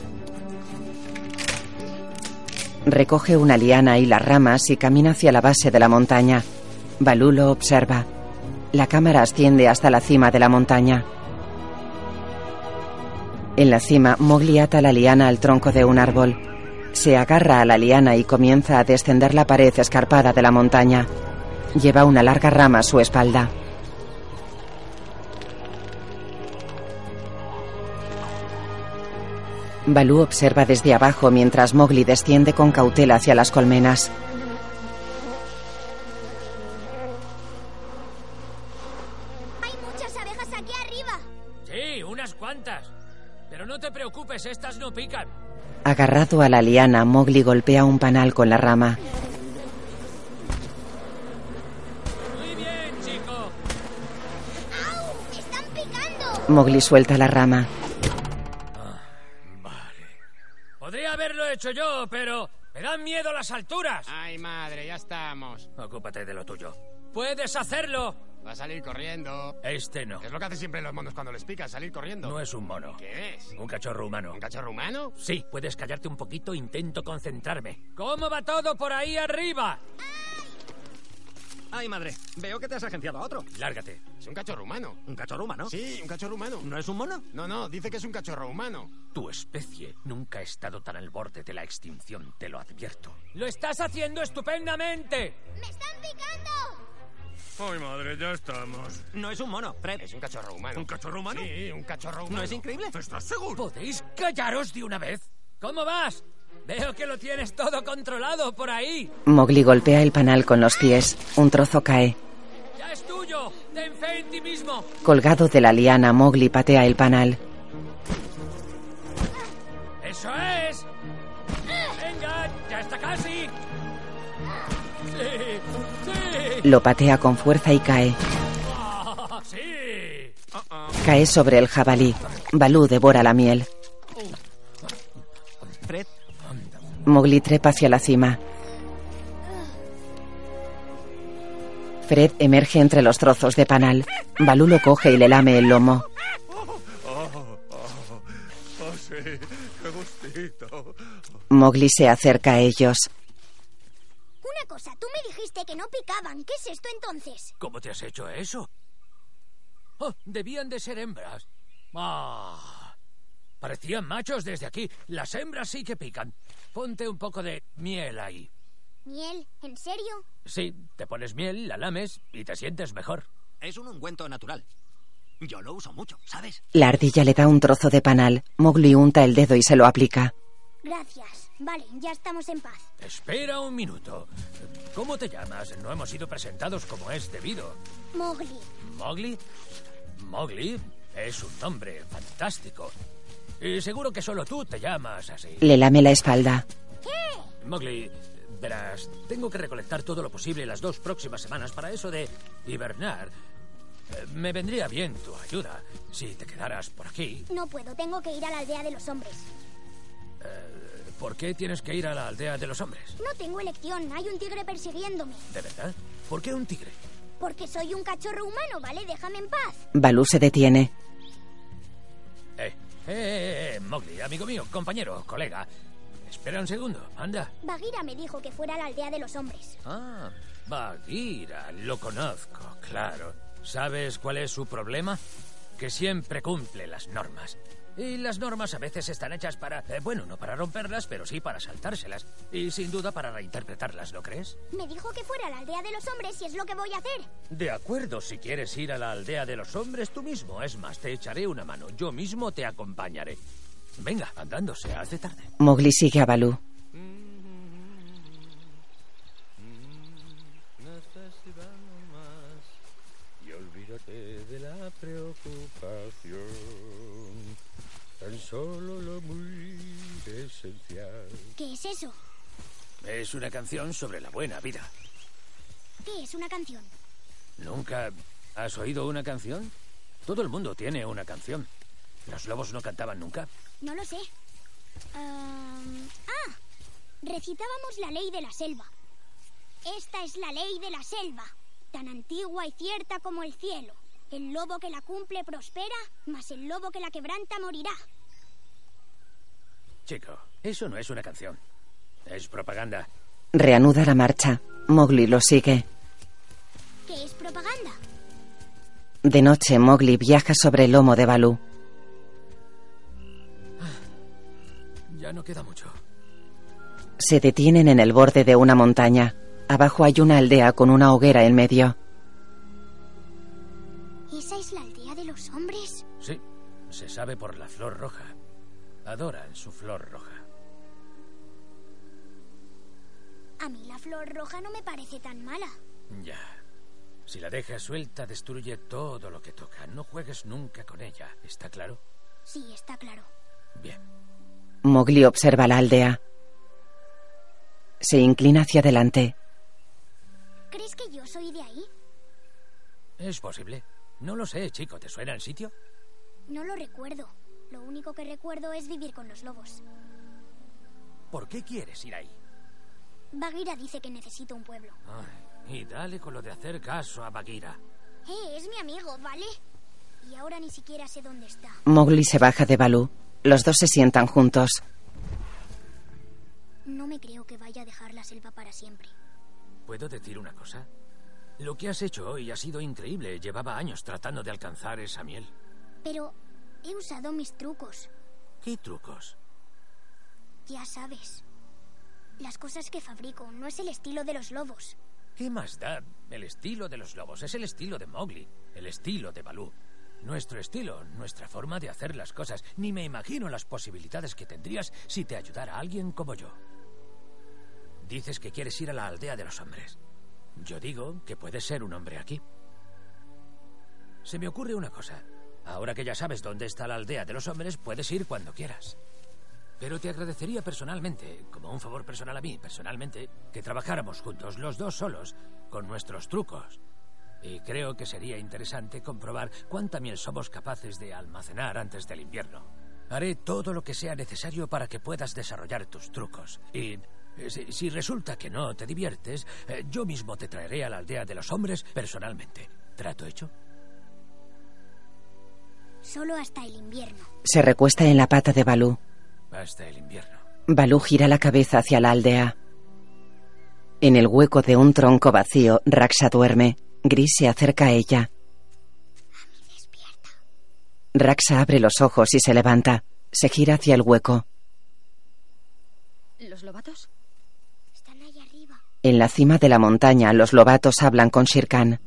Recoge una liana y las ramas y camina hacia la base de la montaña. Balú lo observa. La cámara asciende hasta la cima de la montaña. En la cima, Mowgli ata la liana al tronco de un árbol. Se agarra a la liana y comienza a descender la pared escarpada de la montaña. Lleva una larga rama a su espalda. Balú observa desde abajo mientras Mowgli desciende con cautela hacia las colmenas. Hay muchas abejas aquí arriba. Sí, unas cuantas. Pero no te preocupes, estas no pican. Agarrado a la liana, Mowgli golpea un panal con la rama. Muy bien, chico. ¡Au! ¡Están picando! Mowgli suelta la rama. Podría haberlo hecho yo, pero me dan miedo las alturas. Ay, madre, ya estamos. Ocúpate de lo tuyo. Puedes hacerlo. Va a salir corriendo. Este no. Es lo que hacen siempre los monos cuando les pica, salir corriendo. No es un mono. ¿Qué es? Un cachorro humano. ¿Un cachorro humano? Sí, puedes callarte un poquito, intento concentrarme. ¿Cómo va todo por ahí arriba? Ay, madre, veo que te has agenciado a otro. Lárgate. Es un cachorro humano. ¿Un cachorro humano? Sí, un cachorro humano. ¿No es un mono? No, no, dice que es un cachorro humano. Tu especie nunca ha estado tan al borde de la extinción, te lo advierto. ¡Lo estás haciendo estupendamente! ¡Me están picando! Ay, madre, ya estamos. No es un mono, Fred. Es un cachorro humano. ¿Un cachorro humano? Sí, un cachorro humano. ¿No es increíble? ¿Estás seguro? ¿Podéis callaros de una vez? ¿Cómo vas? Veo que lo tienes todo controlado por ahí. Mowgli golpea el panal con los pies. Un trozo cae. ¡Ya es tuyo! ¡Ten fe en ti mismo! Colgado de la liana, Mowgli patea el panal. ¡Eso es! ¡Venga! ¡Ya está casi! ¡Sí! ¡Sí! Lo patea con fuerza y cae. Ah, ¡Sí! Cae sobre el jabalí. Balú devora la miel. Mowgli trepa hacia la cima. Fred emerge entre los trozos de panal. Balú lo coge y le lame el lomo. Mowgli se acerca a ellos. Una cosa, tú me dijiste que no picaban. ¿Qué es esto entonces? ¿Cómo te has hecho eso? Oh, debían de ser hembras. Ah, parecían machos desde aquí. Las hembras sí que pican. Ponte un poco de miel ahí. ¿Miel? ¿En serio? Sí, te pones miel, la lames y te sientes mejor. es un ungüento natural. Yo lo uso mucho, ¿sabes? La ardilla le da un trozo de panal. Mowgli unta el dedo y se lo aplica. Gracias. Vale, ya estamos en paz. Espera un minuto. ¿Cómo te llamas? No hemos sido presentados como es debido. Mowgli. ¿Mowgli? Mowgli es un nombre fantástico. Y seguro que solo tú te llamas así. Le lame la espalda. ¿Qué? Mowgli, verás, tengo que recolectar todo lo posible las dos próximas semanas para eso de hibernar. Eh, Me vendría bien tu ayuda si te quedaras por aquí. No puedo, tengo que ir a la aldea de los hombres. ¿Por qué tienes que ir a la aldea de los hombres? No tengo elección, hay un tigre persiguiéndome. ¿De verdad? ¿Por qué un tigre? Porque soy un cachorro humano, ¿vale? Déjame en paz. Balú se detiene. Eh, eh, eh, eh, Mowgli, amigo mío, compañero, colega. Espera un segundo, anda. Bagheera me dijo que fuera a la aldea de los hombres. Ah, Bagheera, lo conozco, claro. ¿Sabes cuál es su problema? que siempre cumple las normas. Y las normas a veces están hechas para, eh, bueno, no para romperlas, pero sí para saltárselas. Y sin duda para reinterpretarlas, ¿no crees? Me dijo que fuera a la aldea de los hombres y es lo que voy a hacer. De acuerdo, si quieres ir a la aldea de los hombres tú mismo. Es más, te echaré una mano. Yo mismo te acompañaré. Venga, andando, se hace tarde. Mowgli sigue a Balú. Y olvídate de la preocupación. Tan solo lo muy esencial. ¿Qué es eso? Es una canción sobre la buena vida. ¿Qué es una canción? ¿Nunca has oído una canción? Todo el mundo tiene una canción. ¿Los lobos no cantaban nunca? No lo sé. Ah, recitábamos la ley de la selva. Esta es la ley de la selva, tan antigua y cierta como el cielo. El lobo que la cumple prospera, mas el lobo que la quebranta morirá. Chico, eso no es una canción. Es propaganda. Reanuda la marcha. Mowgli lo sigue. ¿Qué es propaganda? De noche, Mowgli viaja sobre el lomo de Balú. Ya no queda mucho. Se detienen en el borde de una montaña. Abajo hay una aldea con una hoguera en medio. ¿Esa es la aldea de los hombres? Sí, se sabe por la flor roja. Adoran su flor roja. A mí la flor roja no me parece tan mala. Ya. Si la dejas suelta, destruye todo lo que toca. No juegues nunca con ella. ¿Está claro? Sí, está claro. Bien. Mowgli observa la aldea. Se inclina hacia adelante. ¿Crees que yo soy de ahí? Es posible. No lo sé, chico. ¿Te suena el sitio? No lo recuerdo. Lo único que recuerdo es vivir con los lobos. ¿Por qué quieres ir ahí? Bagheera dice que necesito un pueblo. Ay, y dale con lo de hacer caso a Bagheera. Eh, es mi amigo, ¿vale? Y ahora ni siquiera sé dónde está. Mowgli se baja de Balú. Los dos se sientan juntos. No me creo que vaya a dejar la selva para siempre. ¿Puedo decir una cosa? Lo que has hecho hoy ha sido increíble. Llevaba años tratando de alcanzar esa miel. Pero he usado mis trucos. ¿Qué trucos? Ya sabes. Las cosas que fabrico no es el estilo de los lobos. ¿Qué más da? El estilo de los lobos es el estilo de Mowgli, el estilo de Balú. Nuestro estilo, nuestra forma de hacer las cosas. Ni me imagino las posibilidades que tendrías si te ayudara alguien como yo. Dices que quieres ir a la aldea de los hombres. Yo digo que puedes ser un hombre aquí. Se me ocurre una cosa. Ahora que ya sabes dónde está la aldea de los hombres, puedes ir cuando quieras. Pero te agradecería personalmente, como un favor personal a mí, personalmente, que trabajáramos juntos, los dos solos, con nuestros trucos. Y creo que sería interesante comprobar cuánta miel somos capaces de almacenar antes del invierno. Haré todo lo que sea necesario para que puedas desarrollar tus trucos. Y eh, si, si resulta que no te diviertes, eh, yo mismo te traeré a la aldea de los hombres personalmente. ¿Trato hecho? Solo hasta el invierno. Se recuesta en la pata de Balú. Hasta el invierno. Balú gira la cabeza hacia la aldea. En el hueco de un tronco vacío, Raxa duerme. Gris se acerca a ella. Raxa abre los ojos y se levanta. Se gira hacia el hueco. ¿Los lobatos? Están ahí arriba. En la cima de la montaña, los lobatos hablan con Shirkan.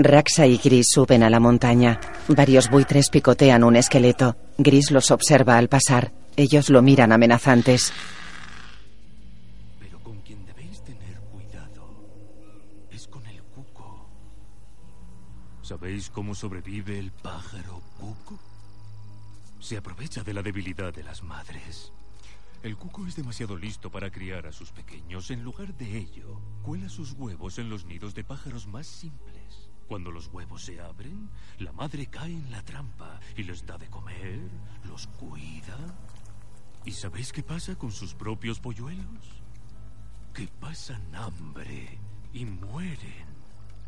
Raxa y Gris suben a la montaña. Varios buitres picotean un esqueleto. Gris los observa al pasar. Ellos lo miran amenazantes. Pero con quien debéis tener cuidado es con el cuco. ¿Sabéis cómo sobrevive el pájaro cuco? Se aprovecha de la debilidad de las madres. El cuco es demasiado listo para criar a sus pequeños. En lugar de ello, cuela sus huevos en los nidos de pájaros más simples. Cuando los huevos se abren, la madre cae en la trampa y les da de comer, los cuida. ¿Y sabéis qué pasa con sus propios polluelos? Que pasan hambre y mueren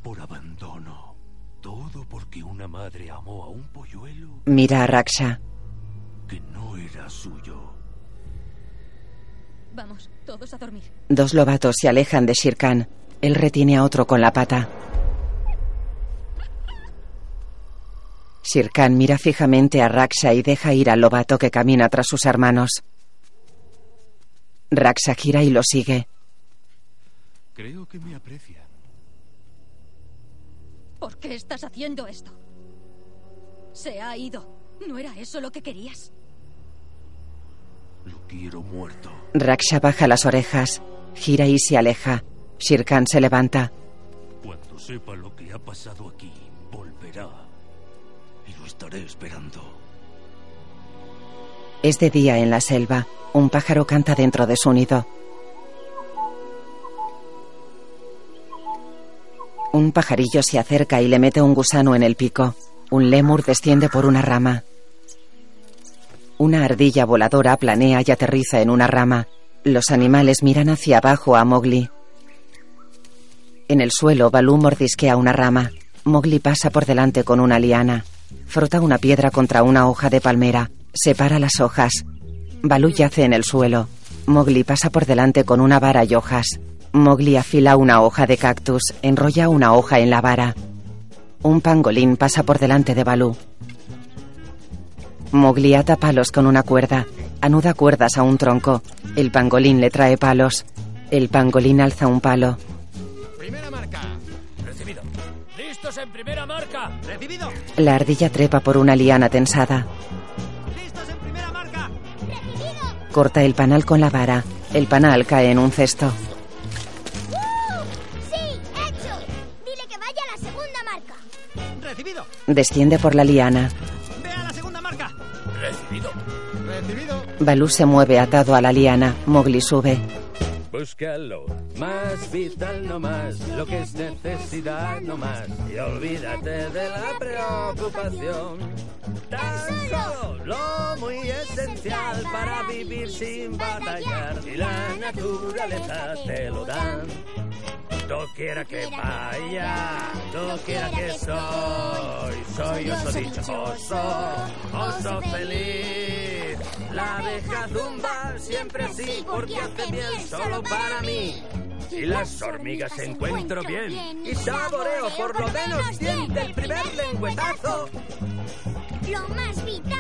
por abandono. Todo porque una madre amó a un polluelo Mira a Raxa. que no era suyo. Vamos, todos a dormir. Dos lobatos se alejan de Shere Khan. Él retiene a otro con la pata. Shere Khan mira fijamente a Raksha y deja ir al lobato que camina tras sus hermanos. Raksha gira y lo sigue. Creo que me aprecian. ¿Por qué estás haciendo esto? Se ha ido. ¿No era eso lo que querías? Lo quiero muerto. Raksha baja las orejas, gira y se aleja. Shere Khan se levanta. Cuando sepa lo que ha pasado aquí, estaré esperando. Es de día en la selva. Un pájaro canta dentro de su nido. Un pajarillo se acerca y le mete un gusano en el pico. Un lémur desciende por una rama. Una ardilla voladora planea y aterriza en una rama. Los animales miran hacia abajo a Mowgli. En el suelo, Balú mordisquea una rama. Mowgli pasa por delante con una liana. Frota una piedra contra una hoja de palmera. Separa las hojas. Balú yace en el suelo. Mowgli pasa por delante con una vara y hojas. Mowgli afila una hoja de cactus, enrolla una hoja en la vara. Un pangolín pasa por delante de Balú. Mowgli ata palos con una cuerda. Anuda cuerdas a un tronco. El pangolín le trae palos. El pangolín alza un palo. ¡Listos en primera marca! Recibido. La ardilla trepa por una liana tensada. Listos en primera marca. Corta el panal con la vara. El panal cae en un cesto. ¡Sí! ¡Hecho! Dile que vaya a la segunda marca. Recibido. Desciende por la liana. Ve a la segunda marca. Recibido. Recibido. Balú se mueve atado a la liana. Mowgli sube. Búscalo, más vital no más, lo que es necesidad no más. Y olvídate de la preocupación. Tan solo lo muy esencial para vivir sin batallar. Y la naturaleza te lo da. Doquiera que vaya, doquiera que soy, soy oso dichoso, oso feliz. La abeja zumba siempre así porque hace bien solo para mí. Y las hormigas encuentro bien y saboreo por lo menos bien del primer lengüetazo. Lo más vital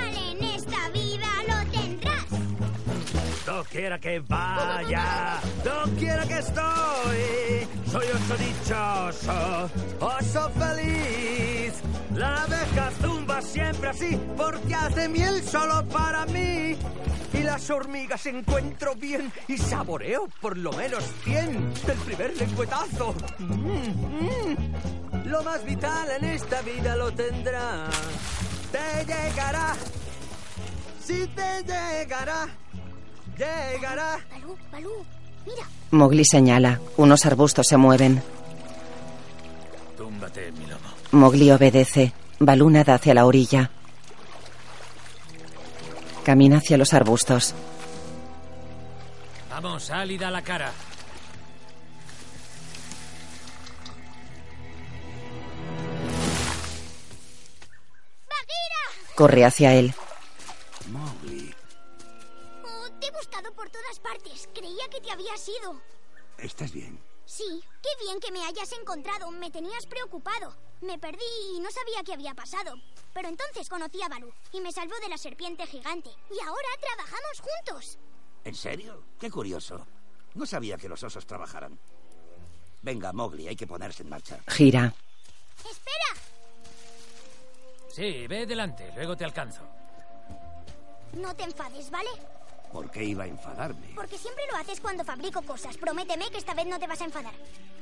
Doquiera que vaya, doquiera que estoy, soy oso dichoso, oso feliz. La abeja zumba siempre así porque hace miel solo para mí. Y las hormigas encuentro bien y saboreo por lo menos 100 del primer lengüetazo. Mm, mm. Lo más vital en esta vida lo tendrá. Te llegará. Sí te llegará. Llegará. Balú, Balú, mira. Mowgli señala. Unos arbustos se mueven. Túmbate, mi lomo. Mowgli obedece. Balú nada hacia la orilla. Camina hacia los arbustos. Vamos, sal y da la cara. Corre hacia él. Te he buscado por todas partes. Creía que te habías ido. ¿estás bien? Sí, qué bien que me hayas encontrado. Me tenías preocupado. Me perdí y no sabía qué había pasado. Pero entonces conocí a Balú y me salvó de la serpiente gigante. Y ahora trabajamos juntos. ¿En serio? Qué curioso. No sabía que los osos trabajaran. Venga, Mowgli, hay que ponerse en marcha. Gira. ¡Espera! Sí, ve delante, luego te alcanzo. No te enfades, ¿vale? ¿Por qué iba a enfadarme? Porque siempre lo haces cuando fabrico cosas. Prométeme que esta vez no te vas a enfadar.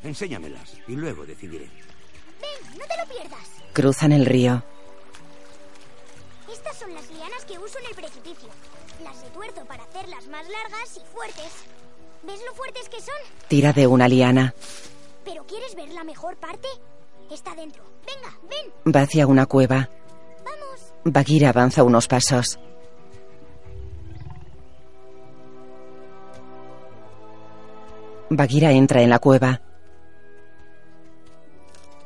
Enséñamelas y luego decidiré. Ven, no te lo pierdas. Cruzan el río. Estas son las lianas que uso en el precipicio. Las retuerzo para hacerlas más largas y fuertes. ¿Ves lo fuertes que son? Tira de una liana. ¿Pero quieres ver la mejor parte? Está dentro. Venga, ven. Va hacia una cueva. Vamos. Bagheera avanza unos pasos. Bagheera entra en la cueva.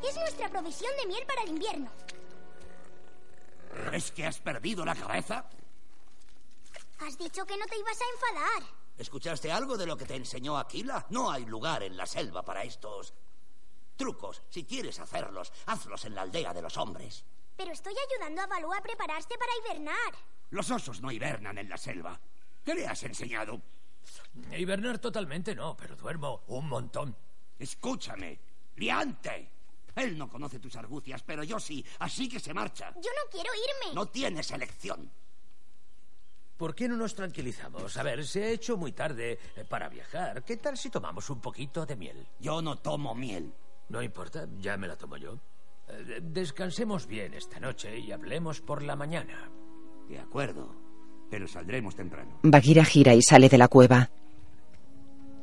Es nuestra provisión de miel para el invierno. ¿Es que has perdido la cabeza? Has dicho que no te ibas a enfadar. ¿Escuchaste algo de lo que te enseñó Aquila? No hay lugar en la selva para estos trucos. Si quieres hacerlos, hazlos en la aldea de los hombres. Pero estoy ayudando a Balú a prepararse para hibernar. Los osos no hibernan en la selva. ¿Qué le has enseñado? Hibernar totalmente no, pero duermo un montón. Escúchame, liante. Él no conoce tus argucias, pero yo sí, así que se marcha. Yo no quiero irme. No tienes elección. ¿Por qué no nos tranquilizamos? A ver, se ha hecho muy tarde eh, para viajar. ¿Qué tal si tomamos un poquito de miel? Yo no tomo miel. No importa, ya me la tomo yo. Eh, Descansemos bien esta noche y hablemos por la mañana. De acuerdo, pero saldremos temprano. Gira y sale de la cueva.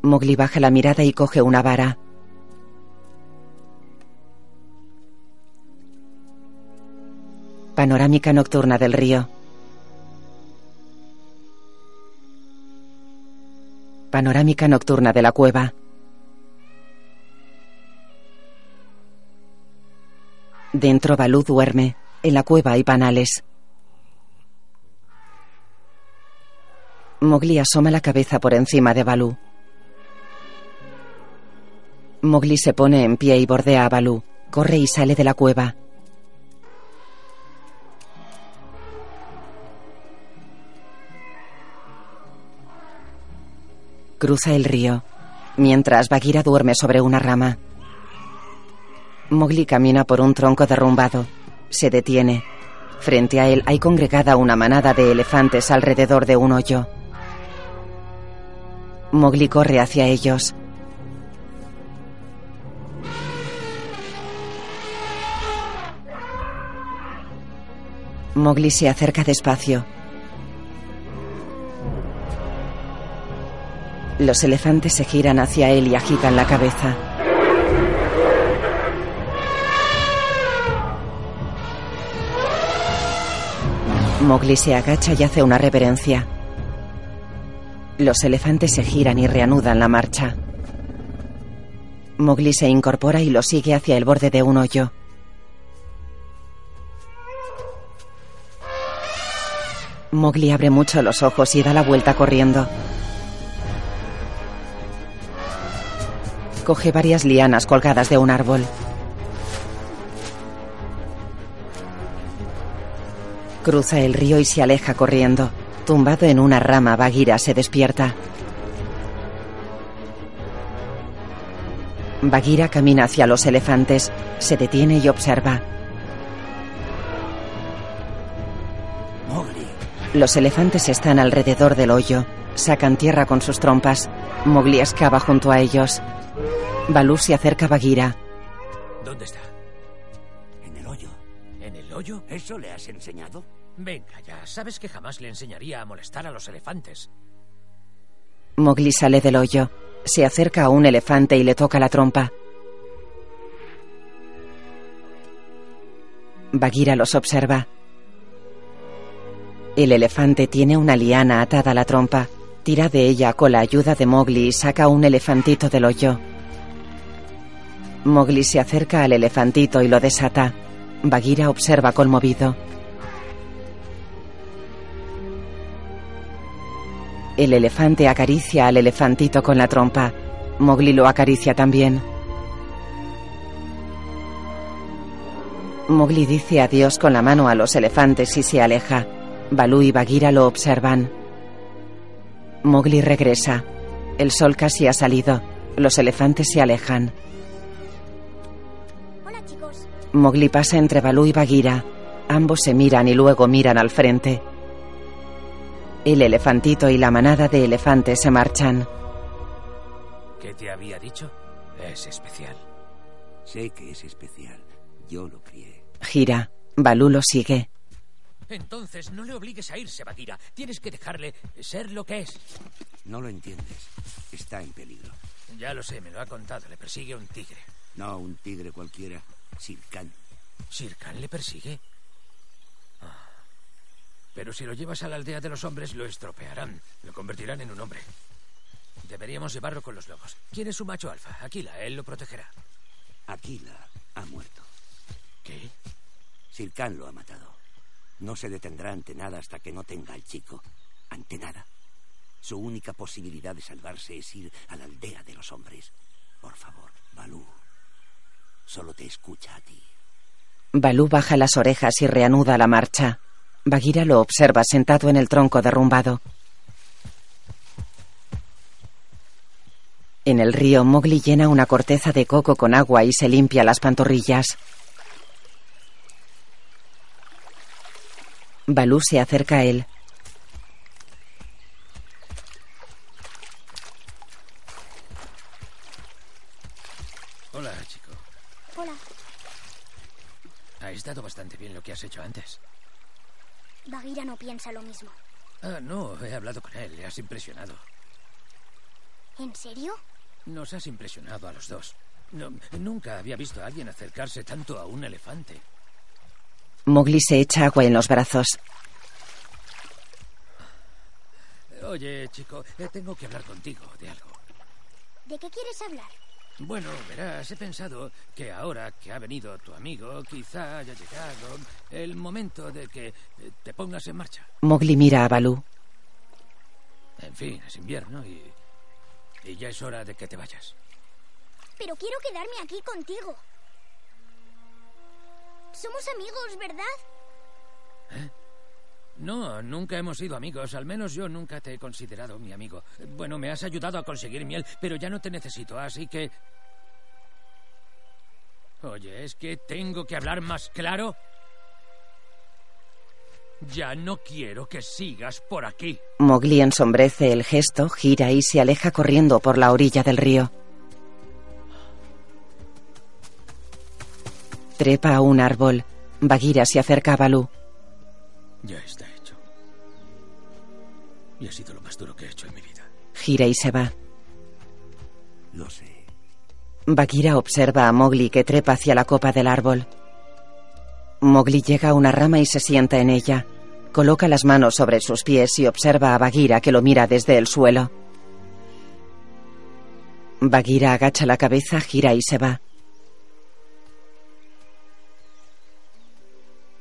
Mowgli baja la mirada y coge una vara. Panorámica nocturna del río. Panorámica nocturna de la cueva. Dentro Balú duerme. En la cueva hay panales. Mowgli asoma la cabeza por encima de Balú. Mowgli se pone en pie y bordea a Balú. Corre y sale de la cueva. Cruza el río, mientras Bagheera duerme sobre una rama. Mowgli camina por un tronco derrumbado. Se detiene. Frente a él hay congregada una manada de elefantes alrededor de un hoyo. Mowgli corre hacia ellos. Mowgli se acerca despacio. Los elefantes se giran hacia él y agitan la cabeza. Mowgli se agacha y hace una reverencia. Los elefantes se giran y reanudan la marcha. Mowgli se incorpora y lo sigue hacia el borde de un hoyo. Mowgli abre mucho los ojos y da la vuelta corriendo. Coge varias lianas colgadas de un árbol. Cruza el río y se aleja corriendo. Tumbado en una rama, Bagheera se despierta. Bagheera camina hacia los elefantes, se detiene y observa. Mowgli, Los elefantes están alrededor del hoyo. Sacan tierra con sus trompas. Mowgli excava junto a ellos. Balú se acerca a Bagheera. ¿Dónde está? en el hoyo. ¿En el hoyo? ¿Eso le has enseñado? Venga ya, sabes que jamás le enseñaría a molestar a los elefantes. Mowgli sale del hoyo. Se acerca a un elefante y le toca la trompa. Bagheera los observa. El elefante tiene una liana atada a la trompa. Tira de ella con la ayuda de Mowgli y saca un elefantito del hoyo. Mowgli se acerca al elefantito y lo desata. Bagheera observa conmovido. El elefante acaricia al elefantito con la trompa. Mowgli lo acaricia también. Mowgli dice adiós con la mano a los elefantes y se aleja. Balú y Bagheera lo observan. Mowgli regresa. El sol casi ha salido. Los elefantes se alejan. Hola, chicos. Mowgli pasa entre Balú y Bagheera. Ambos se miran y luego miran al frente. El elefantito y la manada de elefantes se marchan. ¿Qué te había dicho? Es especial. Sé que es especial. Yo lo crié. Gira. Balú lo sigue. Entonces no le obligues a irse, Bagheera. Tienes que dejarle ser lo que es. No lo entiendes. Está en peligro. Ya lo sé, me lo ha contado. Le persigue un tigre. No un tigre cualquiera. Sir Khan. ¿Sir Khan le persigue? Pero si lo llevas a la aldea de los hombres, lo estropearán. Lo convertirán en un hombre. Deberíamos llevarlo con los lobos. ¿Quién es su macho alfa? Aquila, él lo protegerá. Aquila ha muerto. ¿Qué? Sir Khan lo ha matado. No se detendrá ante nada hasta que no tenga al chico. ante nada. Su única posibilidad de salvarse es ir a la aldea de los hombres. Por favor, Balú. Solo te escucha a ti. Balú baja las orejas y reanuda la marcha. Bagheera lo observa sentado en el tronco derrumbado. En el río, Mowgli llena una corteza de coco con agua y se limpia las pantorrillas. Balú se acerca a él. Hola, chico. Hola. Ha estado bastante bien lo que has hecho antes. Bagheera no piensa lo mismo. Ah, no, he hablado con él. Le has impresionado. ¿En serio? Nos has impresionado a los dos. No, nunca había visto a alguien acercarse tanto a un elefante. Mowgli se echa agua en los brazos. Oye, chico, eh, tengo que hablar contigo de algo. ¿De qué quieres hablar? Bueno, verás, he pensado que ahora que ha venido tu amigo, quizá haya llegado el momento de que eh, te pongas en marcha. Mowgli mira a Balú. En fin, es invierno y, y ya es hora de que te vayas. Pero quiero quedarme aquí contigo. Somos amigos, ¿verdad? ¿Eh? No, nunca hemos sido amigos. Al menos yo nunca te he considerado mi amigo. Bueno, me has ayudado a conseguir miel, pero ya no te necesito, así que... Oye, es que tengo que hablar más claro. Ya no quiero que sigas por aquí. Mowgli ensombrece el gesto, gira y se aleja corriendo por la orilla del río. Trepa a un árbol. Bagheera se acerca a Balú. Ya está. Y ha sido lo más duro que he hecho en mi vida. Gira y se va. Lo sé. Bagheera observa a Mowgli que trepa hacia la copa del árbol. Mowgli llega a una rama y se sienta en ella. Coloca las manos sobre sus pies y observa a Bagheera que lo mira desde el suelo. Bagheera agacha la cabeza, gira y se va.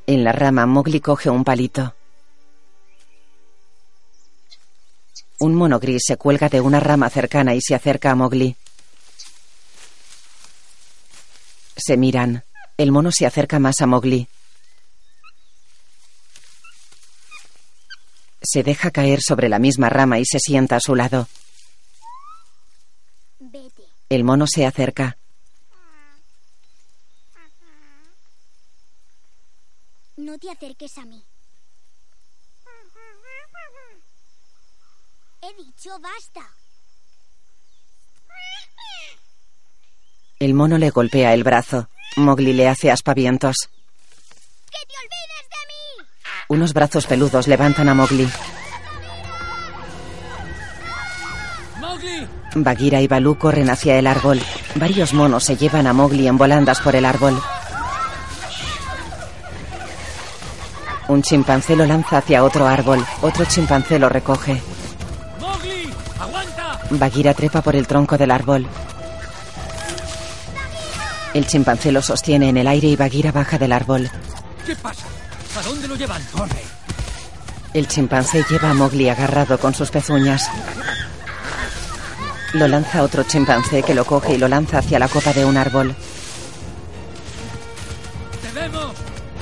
En la rama, Mowgli coge un palito. Un mono gris se cuelga de una rama cercana y se acerca a Mowgli. Se miran. El mono se acerca más a Mowgli. Se deja caer sobre la misma rama y se sienta a su lado. El mono se acerca. No te acerques a mí. He dicho basta. El mono le golpea el brazo. Mowgli le hace aspavientos. ¡Que te olvides de mí! Unos brazos peludos levantan a Mowgli. ¡Mowgli! Bagheera y Balú corren hacia el árbol. Varios monos se llevan a Mowgli en volandas por el árbol. Un chimpancé lo lanza hacia otro árbol. Otro chimpancé lo recoge. Bagheera trepa por el tronco del árbol. El chimpancé lo sostiene en el aire y Bagheera baja del árbol. ¿Qué pasa? ¿A dónde lo llevan? ¡Corre! El chimpancé lleva a Mowgli agarrado con sus pezuñas. Lo lanza otro chimpancé que lo coge y lo lanza hacia la copa de un árbol. ¡Te vemos!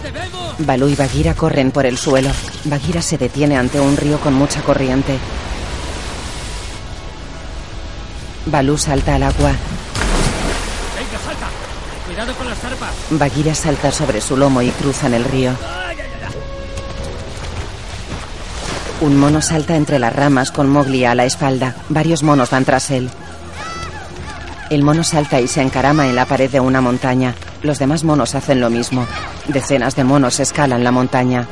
¡Te vemos! Balú y Bagheera corren por el suelo. Bagheera se detiene ante un río con mucha corriente. Balú salta al agua. ¡Venga, salta! ¡Cuidado con las zarpas! Bagheera salta sobre su lomo y cruzan el río. Un mono salta entre las ramas con Mowgli a la espalda. Varios monos van tras él. El mono salta y se encarama en la pared de una montaña. Los demás monos hacen lo mismo. Decenas de monos escalan la montaña.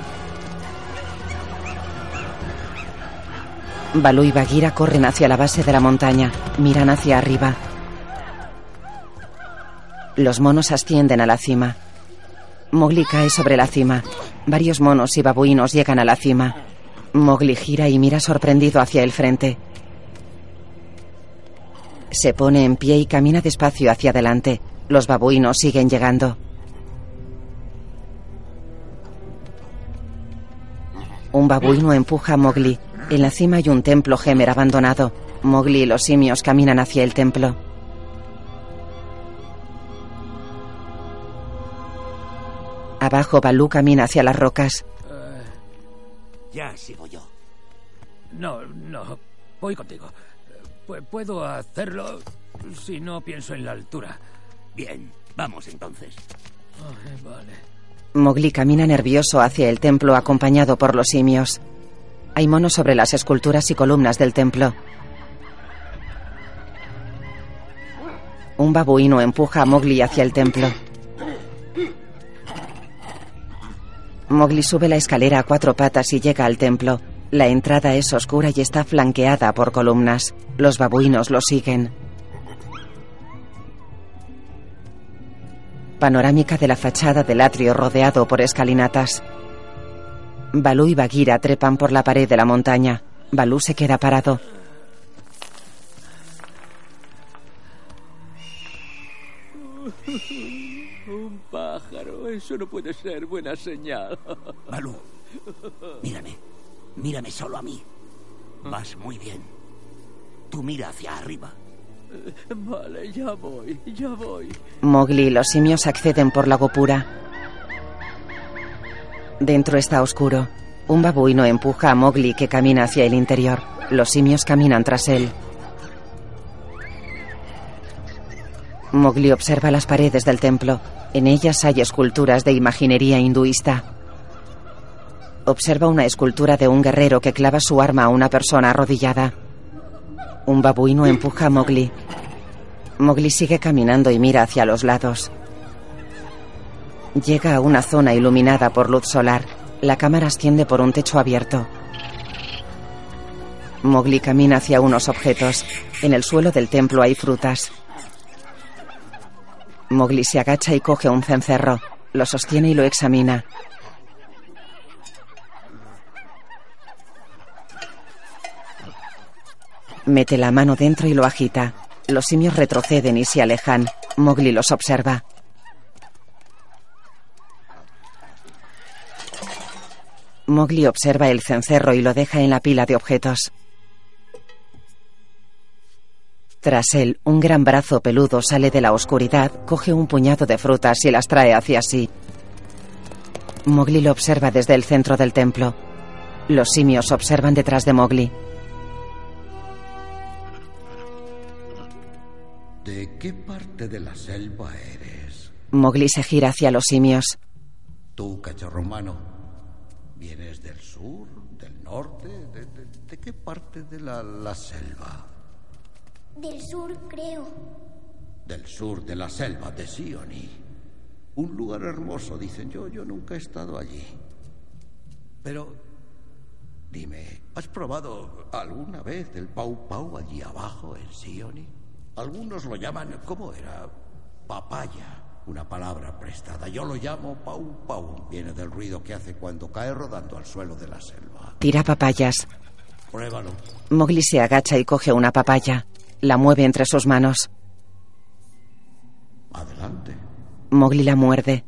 Balú y Bagheera corren hacia la base de la montaña. Miran hacia arriba. Los monos ascienden a la cima. Mowgli cae sobre la cima. Varios monos y babuinos llegan a la cima. Mowgli gira y mira sorprendido hacia el frente. Se pone en pie y camina despacio hacia adelante. Los babuinos siguen llegando. Un babuino empuja a Mowgli. En la cima hay un templo gemer abandonado. Mowgli y los simios caminan hacia el templo. Abajo, Balú camina hacia las rocas. Ya sigo yo. No, no. Voy contigo. Pu- puedo hacerlo si no pienso en la altura. Bien, vamos entonces. Ay, vale. Mowgli camina nervioso hacia el templo acompañado por los simios. Hay monos sobre las esculturas y columnas del templo. Un babuino empuja a Mowgli hacia el templo. Mowgli sube la escalera a cuatro patas y llega al templo. La entrada es oscura y está flanqueada por columnas. Los babuinos lo siguen. Panorámica de la fachada del atrio rodeado por escalinatas. Balú y Bagheera trepan por la pared de la montaña. Balú se queda parado. Un pájaro, eso no puede ser buena señal. Balú, mírame. Mírame solo a mí. Vas muy bien. Tú mira hacia arriba. Vale, ya voy, ya voy. Mowgli y los simios acceden por la gopura. Dentro está oscuro. Un babuino empuja a Mowgli que camina hacia el interior. Los simios caminan tras él. Mowgli observa las paredes del templo. En ellas hay esculturas de imaginería hinduista. Observa una escultura de un guerrero que clava su arma a una persona arrodillada. Un babuino empuja a Mowgli. Mowgli sigue caminando y mira hacia los lados. Llega a una zona iluminada por luz solar. La cámara asciende por un techo abierto. Mowgli camina hacia unos objetos. En el suelo del templo hay frutas. Mowgli se agacha y coge un cencerro. Lo sostiene y lo examina. Mete la mano dentro y lo agita. Los simios retroceden y se alejan. Mowgli los observa. Mowgli observa el cencerro y lo deja en la pila de objetos. Tras él, un gran brazo peludo sale de la oscuridad, coge un puñado de frutas y las trae hacia sí. Mowgli lo observa desde el centro del templo. Los simios observan detrás de Mowgli. ¿De qué parte de la selva eres? Mowgli se gira hacia los simios. Tú, cachorro humano, ¿vienes del sur, del norte? ¿De, de- de qué parte de la, la selva? Del sur, creo. Del sur de la selva de Sioni. Un lugar hermoso, dicen yo. Yo nunca he estado allí. Pero, dime, ¿has probado alguna vez el pau pau allí abajo en Sioni? Algunos lo llaman, ¿cómo era? Papaya, una palabra prestada. Yo lo llamo pau pau. Viene del ruido que hace cuando cae rodando al suelo de la selva. Tira papayas. Pruébalo. Mowgli se agacha y coge una papaya. La mueve entre sus manos. Adelante. Mowgli la muerde.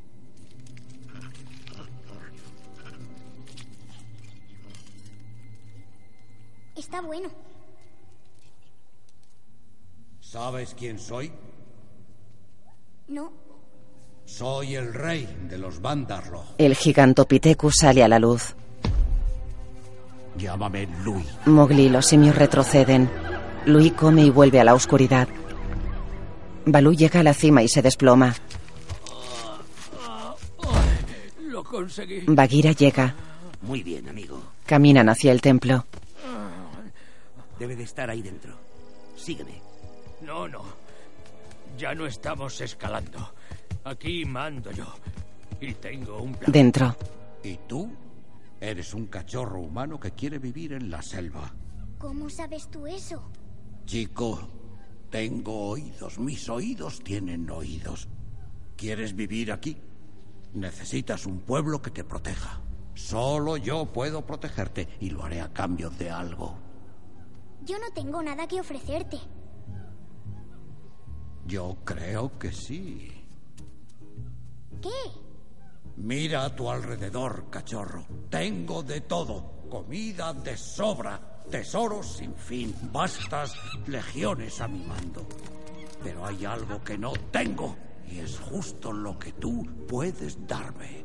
Está bueno. ¿Sabes quién soy? No. Soy el rey de los Bandarlo. El gigantopithecus sale a la luz. Llámame Lui. Mowgli y los simios retroceden. Lui come y vuelve a la oscuridad. Balú llega a la cima y se desploma. Lo conseguí. Bagheera llega. Muy bien, amigo. Caminan hacia el templo. Debe de estar ahí dentro. Sígueme. No, no. Ya no estamos escalando. Aquí mando yo. Y tengo un plan. Dentro. ¿Y tú? Eres un cachorro humano que quiere vivir en la selva. ¿Cómo sabes tú eso? Chico, tengo oídos. Mis oídos tienen oídos. ¿Quieres vivir aquí? Necesitas un pueblo que te proteja. Solo yo puedo protegerte y lo haré a cambio de algo. Yo no tengo nada que ofrecerte. Yo creo que sí. ¿Qué? Mira a tu alrededor, cachorro. Tengo de todo. comida de sobra, tesoros sin fin, vastas legiones a mi mando. Pero hay algo que no tengo y es justo lo que tú puedes darme.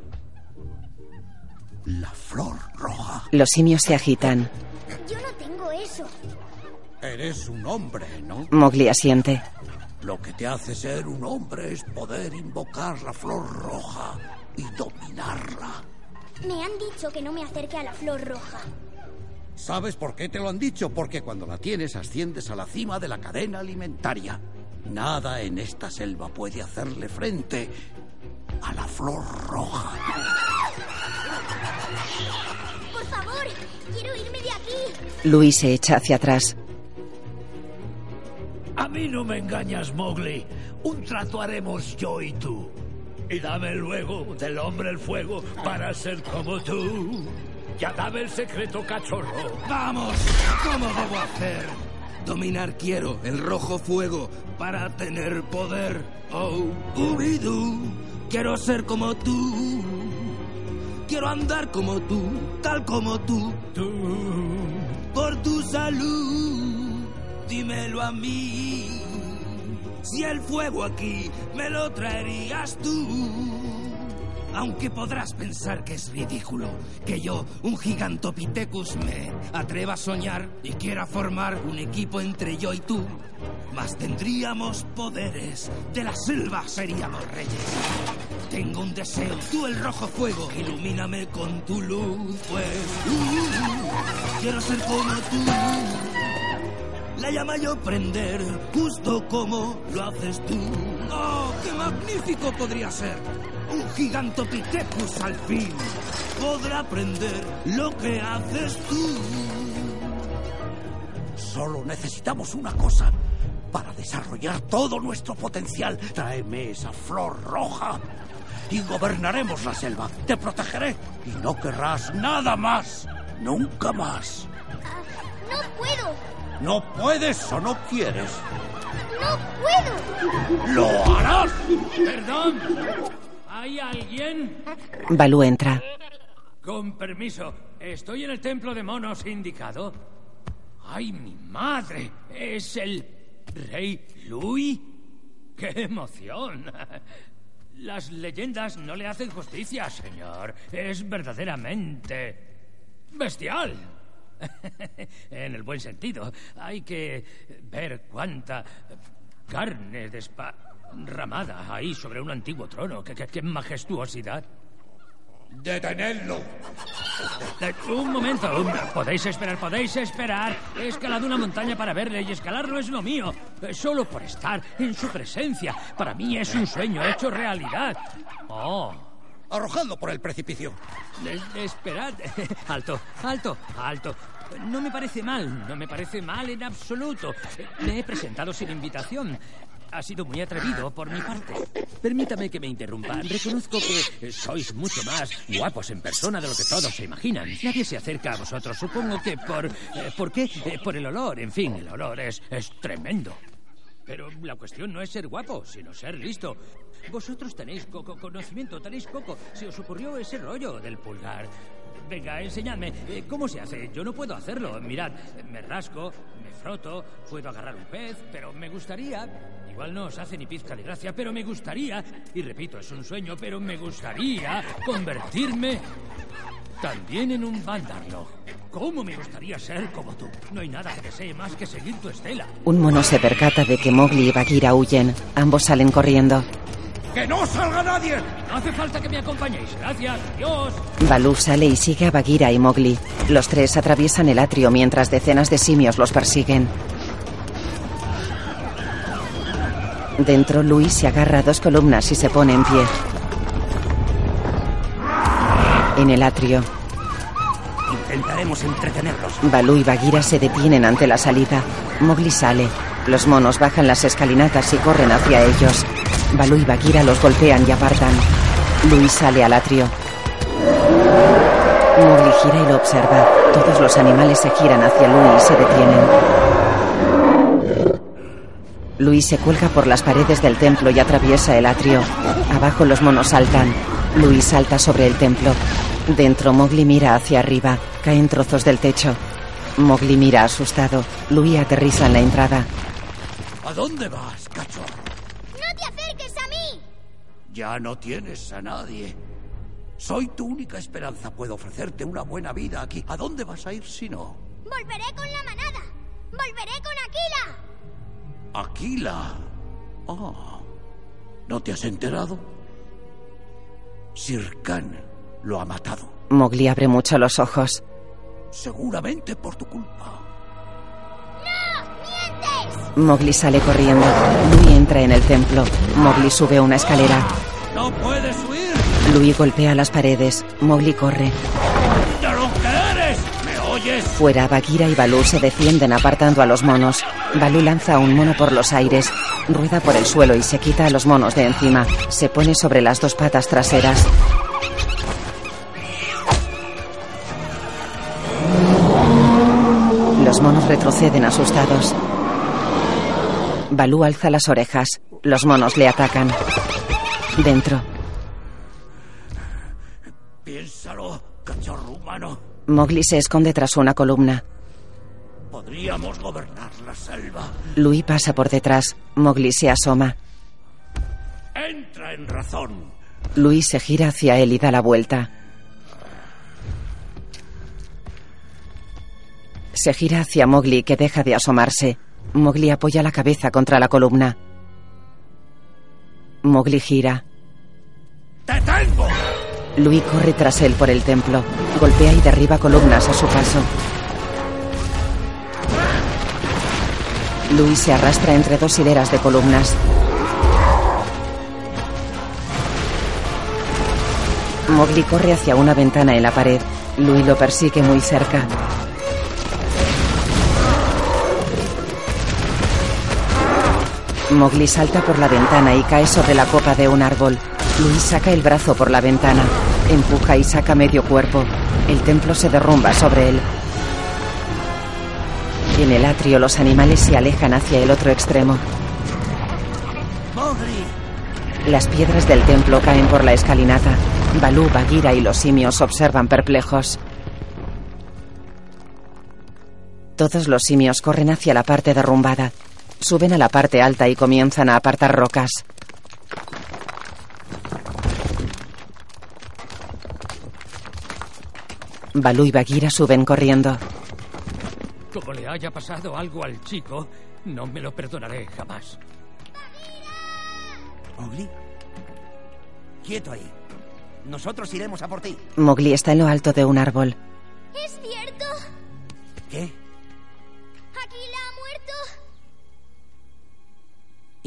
La flor roja. Los simios se agitan. Yo no tengo eso. Eres un hombre, ¿no? Mowgli asiente. Lo que te hace ser un hombre es poder invocar la flor roja y dominarla. Me han dicho que no me acerque a la flor roja. ¿Sabes por qué te lo han dicho? Porque cuando la tienes asciendes a la cima de la cadena alimentaria. Nada en esta selva puede hacerle frente a la flor roja. Por favor, quiero irme de aquí. Luis se echa hacia atrás. A mí no me engañas, Mowgli. Un trato haremos yo y tú. Y dame luego del hombre el fuego para ser como tú. Ya dame el secreto, cachorro. ¡Vamos! ¿Cómo debo hacer? Dominar quiero el rojo fuego para tener poder. Oh, Ubidú, quiero ser como tú. Quiero andar como tú, tal como tú. Tú, por tu salud, dímelo a mí. Si el fuego aquí me lo traerías tú. Aunque podrás pensar que es ridículo que yo, un gigantopithecus, me atreva a soñar y quiera formar un equipo entre yo y tú. Mas tendríamos poderes, de la selva seríamos reyes. Tengo un deseo, tú el rojo fuego, ilumíname con tu luz, pues uh, quiero ser como tú. La llama yo prender, justo como lo haces tú. ¡Oh, qué magnífico podría ser! Un gigantopithecus al fin podrá aprender lo que haces tú. Solo necesitamos una cosa para desarrollar todo nuestro potencial. Tráeme esa flor roja y gobernaremos la selva. Te protegeré y no querrás nada más. Nunca más. No puedo, ¿No puedes o no quieres? no puedo. ¡Lo harás! Perdón. ¿Hay alguien? Balú entra. Con permiso, ¿estoy en el templo de monos indicado? ¡Ay, mi madre! ¿Es el rey Louis? ¡Qué emoción! Las leyendas no le hacen justicia, señor. Es verdaderamente bestial. en el buen sentido. Hay que ver cuánta carne desparramada ahí sobre un antiguo trono. ¡Qué, qué- qué majestuosidad! ¡Detenedlo! Eh, Un momento, podéis esperar, podéis esperar. He escalado una montaña para verle y escalar no es lo mío. Eh, Solo por estar en su presencia. Para mí es un sueño hecho realidad. Oh. Arrojadlo por el precipicio. Eh, Esperad. Alto, alto, alto. No me parece mal, no me parece mal en absoluto. Me he presentado sin invitación. Ha sido muy atrevido por mi parte. Permítame que me interrumpa. Reconozco que sois mucho más guapos en persona de lo que todos se imaginan. Nadie se acerca a vosotros. Supongo que por... eh, ¿Por qué? Eh, por el olor. En fin, el olor es, es tremendo. Pero la cuestión no es ser guapo, sino ser listo. Vosotros tenéis coco conocimiento, tenéis coco. Se os ocurrió ese rollo del pulgar. Venga, enseñadme. Eh, ¿Cómo se hace? Yo no puedo hacerlo. Mirad, me rasco, me froto, puedo agarrar un pez, pero me gustaría... Igual no os hace ni pizca de gracia, pero me gustaría... Y repito, es un sueño, pero me gustaría convertirme también en un Vandarlo. ¿Cómo me gustaría ser como tú? No hay nada que desee más que seguir tu estela. Un mono se percata de que Mowgli y Bagheera huyen. Ambos salen corriendo. ¡Que no salga nadie! No hace falta que me acompañéis. Gracias. Dios. Balú sale y sigue a Bagheera y Mowgli. Los tres atraviesan el atrio mientras decenas de simios los persiguen. Dentro, Luis se agarra a dos columnas y se pone en pie. En el atrio, Intentaremos entretenerlos. Balú y Bagheera se detienen ante la salida. Mowgli sale. Los monos bajan las escalinatas y corren hacia ellos. Balú y Bagheera los golpean y apartan. Luis sale al atrio. Mowgli gira y lo observa. Todos los animales se giran hacia Luis y se detienen. Luis se cuelga por las paredes del templo y atraviesa el atrio. Abajo los monos saltan. Luis salta sobre el templo. Dentro, Mowgli mira hacia arriba. Caen trozos del techo. Mowgli mira asustado. Louis aterriza en la entrada. ¿A dónde vas, cachorro? Ya no tienes a nadie. Soy tu única esperanza. Puedo ofrecerte una buena vida aquí. ¿A dónde vas a ir si no? Volveré con la manada. Volveré con Aquila. Aquila. Oh. ¿No te has enterado? Sir Khan lo ha matado. Mowgli abre mucho los ojos. Seguramente por tu culpa. Mowgli sale corriendo. Louis entra en el templo. Mowgli sube una escalera. ¡No puedes huir! Louis golpea las paredes. Mowgli corre. ¡De lo que eres! ¿Me oyes? Fuera, Bagheera y Balú se defienden apartando a los monos. Balú lanza a un mono por los aires, rueda por el suelo y se quita a los monos de encima. Se pone sobre las dos patas traseras. Los monos retroceden asustados. Balú alza las orejas. Los monos le atacan. Dentro, Piénsalo, cachorro humano. Mowgli se esconde tras una columna. Podríamos gobernar la selva. Louis pasa por detrás. Mowgli se asoma. Entra en razón. Louis se gira hacia él y da la vuelta. Se gira hacia Mowgli que deja de asomarse. Mowgli apoya la cabeza contra la columna. Mowgli gira. ¡Te tengo! Louis corre tras él por el templo. Golpea y derriba columnas a su paso. Louis se arrastra entre dos hileras de columnas. Mowgli corre hacia una ventana en la pared. Louis lo persigue muy cerca. Mowgli salta por la ventana y cae sobre la copa de un árbol. Louis saca el brazo por la ventana. Empuja y saca medio cuerpo. El templo se derrumba sobre él. En el atrio los animales se alejan hacia el otro extremo. Las piedras del templo caen por la escalinata. Balú, Bagheera y los simios observan perplejos. Todos los simios corren hacia la parte derrumbada. Suben a la parte alta y comienzan a apartar rocas. Balú y Bagheera suben corriendo. Como le haya pasado algo al chico, no me lo perdonaré jamás. ¿Mowgli? Quieto ahí. Nosotros iremos a por ti. Mowgli está en lo alto de un árbol. ¿Es cierto? ¿Qué?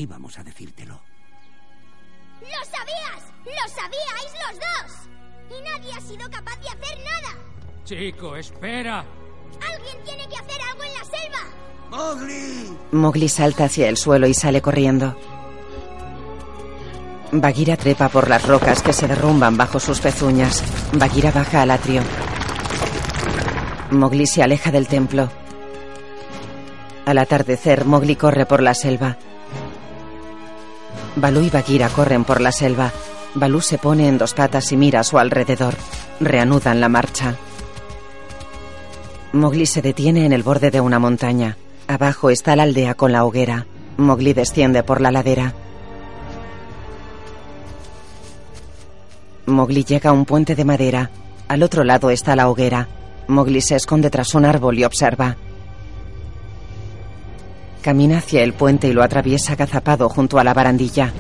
Íbamos a decírtelo. ¡Lo sabías! ¡Lo sabíais los dos! Y nadie ha sido capaz de hacer nada. Chico, espera. Alguien tiene que hacer algo en la selva. ¡Mowgli! Mowgli salta hacia el suelo y sale corriendo. Bagheera trepa por las rocas que se derrumban bajo sus pezuñas. Bagheera baja al atrio. Mowgli se aleja del templo. Al atardecer, Mowgli corre por la selva. Balú y Bagheera corren por la selva. Balú se pone en dos patas y mira a su alrededor. Reanudan la marcha. Mowgli se detiene en el borde de una montaña. Abajo está la aldea con la hoguera. Mowgli desciende por la ladera. Mowgli llega a un puente de madera. Al otro lado está la hoguera. Mowgli se esconde tras un árbol y observa. Camina hacia el puente y lo atraviesa agazapado junto a la barandilla.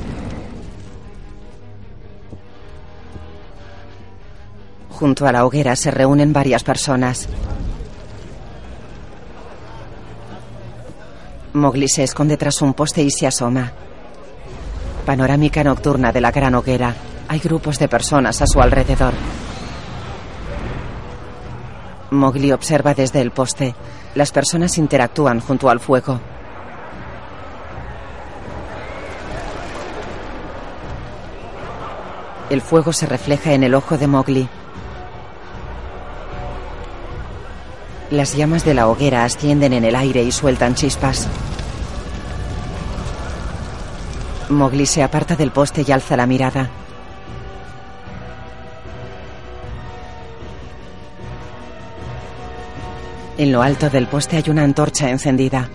Junto a la hoguera se reúnen varias personas. Mowgli se esconde tras un poste y se asoma. Panorámica nocturna de la gran hoguera. Hay grupos de personas a su alrededor. Mowgli observa desde el poste. Las personas interactúan junto al fuego. El fuego se refleja en el ojo de Mowgli. Las llamas de la hoguera ascienden en el aire y sueltan chispas. Mowgli se aparta del poste y alza la mirada. En lo alto del poste hay una antorcha encendida.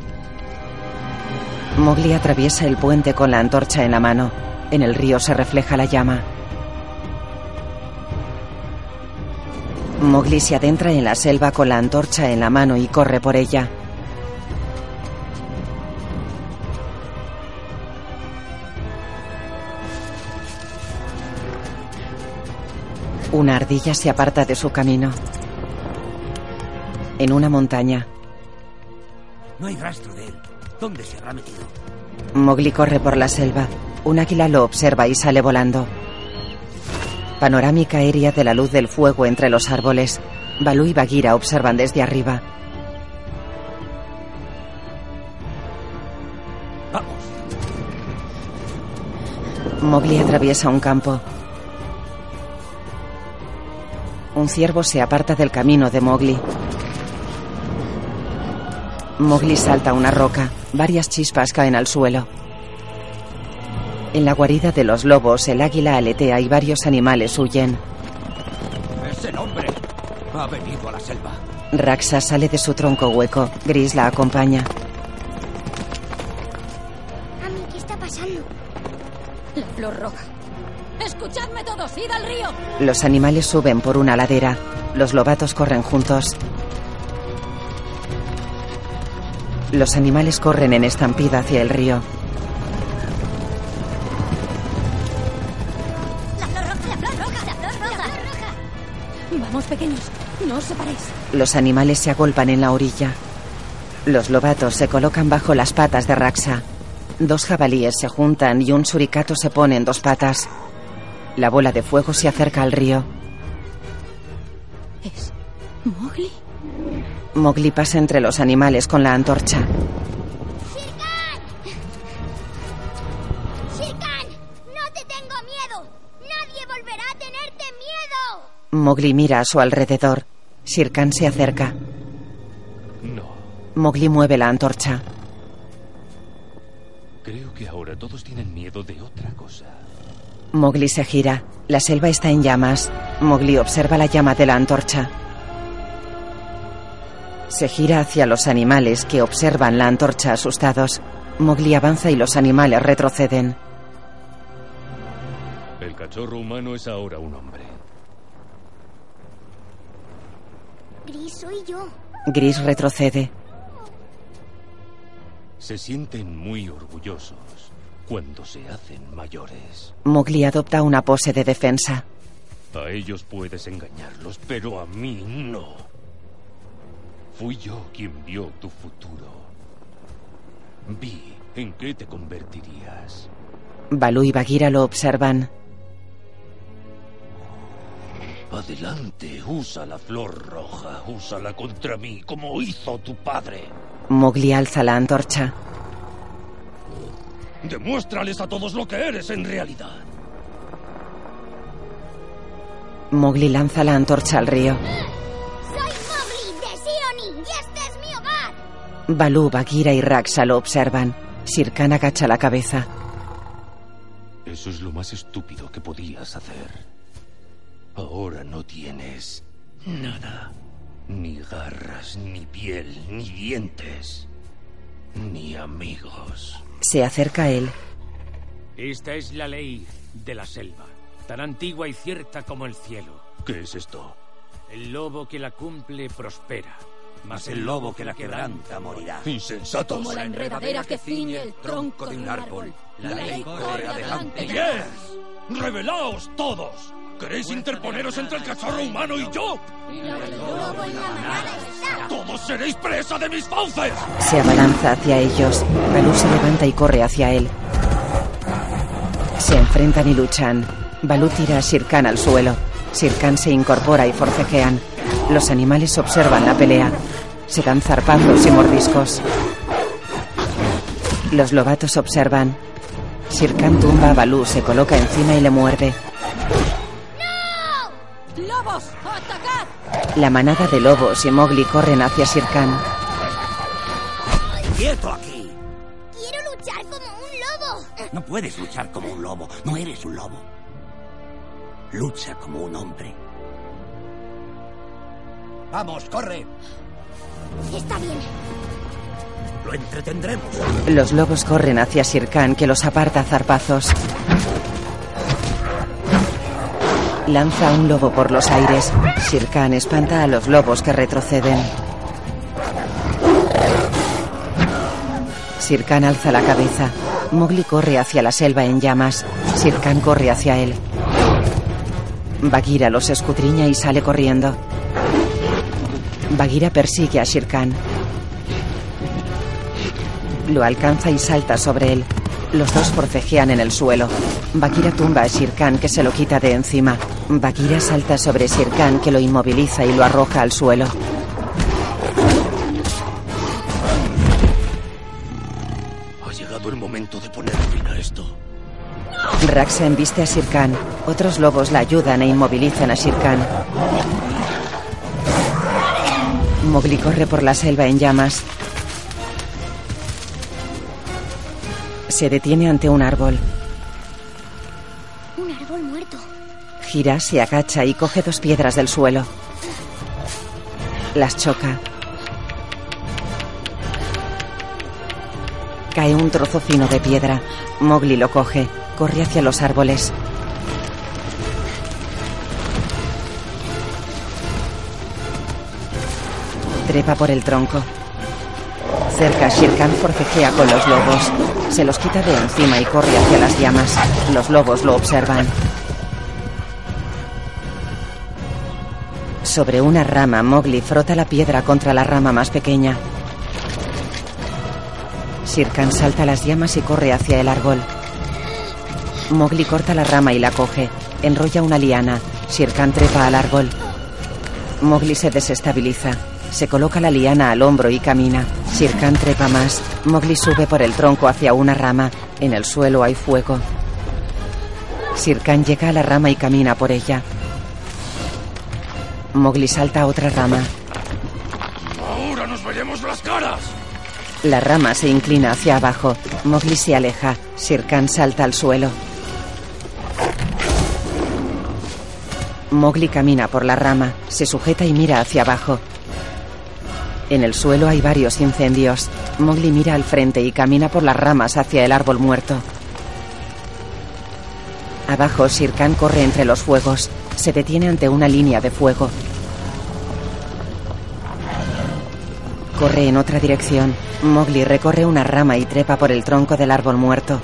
Mowgli atraviesa el puente con la antorcha en la mano. En el río se refleja la llama. Mowgli se adentra en la selva con la antorcha en la mano y corre por ella. Una ardilla se aparta de su camino. En una montaña, No hay rastro de él. ¿Dónde se habrá metido? Mowgli corre por la selva. Un águila lo observa y sale volando. Panorámica aérea de la luz del fuego entre los árboles. Balú y Bagheera observan desde arriba. Mowgli atraviesa un campo. Un ciervo se aparta del camino de Mowgli. Mowgli salta una roca. Varias chispas caen al suelo. En la guarida de los lobos, el águila aletea y varios animales huyen. Ese hombre ha venido a la selva. Raxa sale de su tronco hueco. Gris la acompaña. Ami, ¿qué está pasando? La flor roja. Escuchadme todos, id al río. Los animales suben por una ladera. Los lobatos corren juntos. Los animales corren en estampida hacia el río. Los animales se agolpan en la orilla. Los lobatos se colocan bajo las patas de Raxa. Dos jabalíes se juntan y un suricato se pone en dos patas. La bola de fuego se acerca al río. ¿Es Mowgli? Mowgli pasa entre los animales con la antorcha. ¡Shirkan! ¡No te tengo miedo! ¡Nadie volverá a tenerte miedo! Mowgli mira a su alrededor. Sirkan se acerca. No, Mowgli mueve la antorcha. creo que ahora todos tienen miedo de otra cosa. Mowgli se gira. La selva está en llamas. Mowgli observa la llama de la antorcha. Se gira hacia los animales que observan la antorcha asustados. Mowgli avanza y los animales retroceden. El cachorro humano es ahora un hombre. Gris, soy yo. Gris retrocede. Se sienten muy orgullosos cuando se hacen mayores. Mowgli adopta una pose de defensa. A ellos puedes engañarlos, pero a mí no. Fui yo quien vio tu futuro. Vi en qué te convertirías. Balú y Bagheera lo observan. Adelante, usa la flor roja, úsala contra mí, como hizo tu padre. Mowgli alza la antorcha. Demuéstrales a todos lo que eres en realidad. Mowgli lanza la antorcha al río. Soy Mowgli de Sioni y este es mi hogar. Balú, Bagheera y Raxa lo observan. Sirkan agacha la cabeza. Eso es lo más estúpido que podías hacer. Ahora no tienes nada. Ni garras, ni piel, ni dientes. Ni amigos. Se acerca a él. Esta es la ley de la selva, tan antigua y cierta como el cielo. ¿Qué es esto? El lobo que la cumple prospera, Mas el lobo que la quebranta morirá. Insensatos. Como la enredadera que ciñe el tronco de un árbol. La ley corre adelante. ¡Yes! ¡Revelaos todos! ¿Queréis interponeros entre el cachorro humano y yo? ¡Todos seréis presa de mis fauces! Se abalanza hacia ellos. Balú se levanta y corre hacia él. Se enfrentan y luchan. Balú tira a Sirkan al suelo. Sirkan se incorpora y forcejean. Los animales observan la pelea. Se dan zarpazos y mordiscos. Los lobatos observan. Sirkan tumba a Balú, se coloca encima y le muerde. ¡Lobos! ¡Atacad! La manada de lobos y Mowgli corren hacia Sirkan. ¡Quieto aquí! Quiero luchar como un lobo. No puedes luchar como un lobo. No eres un lobo. Lucha como un hombre. Vamos, corre. Está bien. Lo entretendremos. Los lobos corren hacia Sir Khan que los aparta a zarpazos. Lanza un lobo por los aires. Sir Khan espanta a los lobos que retroceden. Sir Khan alza la cabeza. Mowgli corre hacia la selva en llamas. Sir Khan corre hacia él. Bagheera los escudriña y sale corriendo. Bagheera persigue a Sir Khan. Lo alcanza y salta sobre él. Los dos forcejean en el suelo. Bagheera tumba a Sir Khan que se lo quita de encima. Bagheera salta sobre Sir Khan que lo inmoviliza y lo arroja al suelo. Ha llegado el momento de poner fin a esto. Raxa embiste a Sir Khan. Otros lobos la ayudan e inmovilizan a Sir Khan. Mowgli corre por la selva en llamas. Se detiene ante un árbol. Un árbol muerto. Gira, se agacha y coge dos piedras del suelo. Las choca. Cae un trozo fino de piedra. Mowgli lo coge. Corre hacia los árboles. Trepa por el tronco. Cerca, Shere Khan forcejea con los lobos. Se los quita de encima y corre hacia las llamas. Los lobos lo observan. Sobre una rama, Mowgli frota la piedra contra la rama más pequeña. Shere Khan salta las llamas y corre hacia el árbol. Mowgli corta la rama y la coge. Enrolla una liana. Shere Khan trepa al árbol. Mowgli se desestabiliza. Se coloca la liana al hombro y camina. Shere Khan trepa más. Mowgli sube por el tronco hacia una rama. En el suelo hay fuego. Shere Khan llega a la rama y camina por ella. Mowgli salta a otra rama. Ahora nos veremos las caras. La rama se inclina hacia abajo. Mowgli se aleja. Shere Khan salta al suelo. Mowgli camina por la rama, se sujeta y mira hacia abajo. En el suelo hay varios incendios. Mowgli mira al frente y camina por las ramas hacia el árbol muerto. Abajo, Shere Khan corre entre los fuegos. Se detiene ante una línea de fuego. Corre en otra dirección. Mowgli recorre una rama y trepa por el tronco del árbol muerto.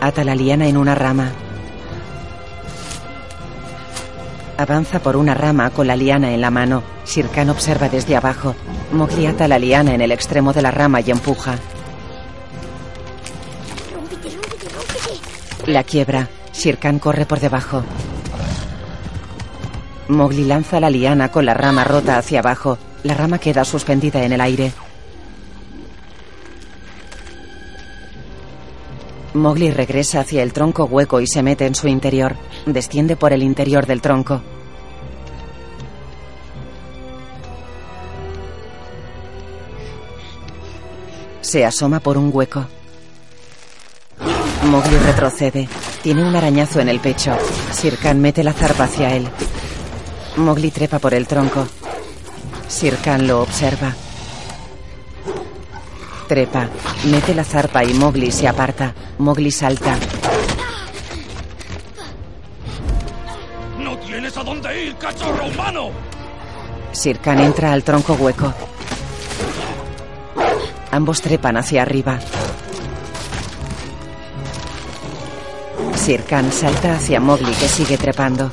Ata la liana en una rama. Avanza por una rama con la liana en la mano. Shere Khan observa desde abajo. Mowgli ata la liana en el extremo de la rama y empuja. La quiebra. Shere Khan corre por debajo. Mowgli lanza la liana con la rama rota hacia abajo. La rama queda suspendida en el aire. Mowgli regresa hacia el tronco hueco y se mete en su interior. Desciende por el interior del tronco. Se asoma por un hueco. Mowgli retrocede. Tiene un arañazo en el pecho. Shere Khan mete la zarpa hacia él. Mowgli trepa por el tronco. Shere Khan lo observa. Trepa, mete la zarpa y Mowgli se aparta. Mowgli salta. ¡No tienes a dónde ir, cachorro humano! Shere Khan entra al tronco hueco. Ambos trepan hacia arriba. Shere Khan salta hacia Mowgli que sigue trepando.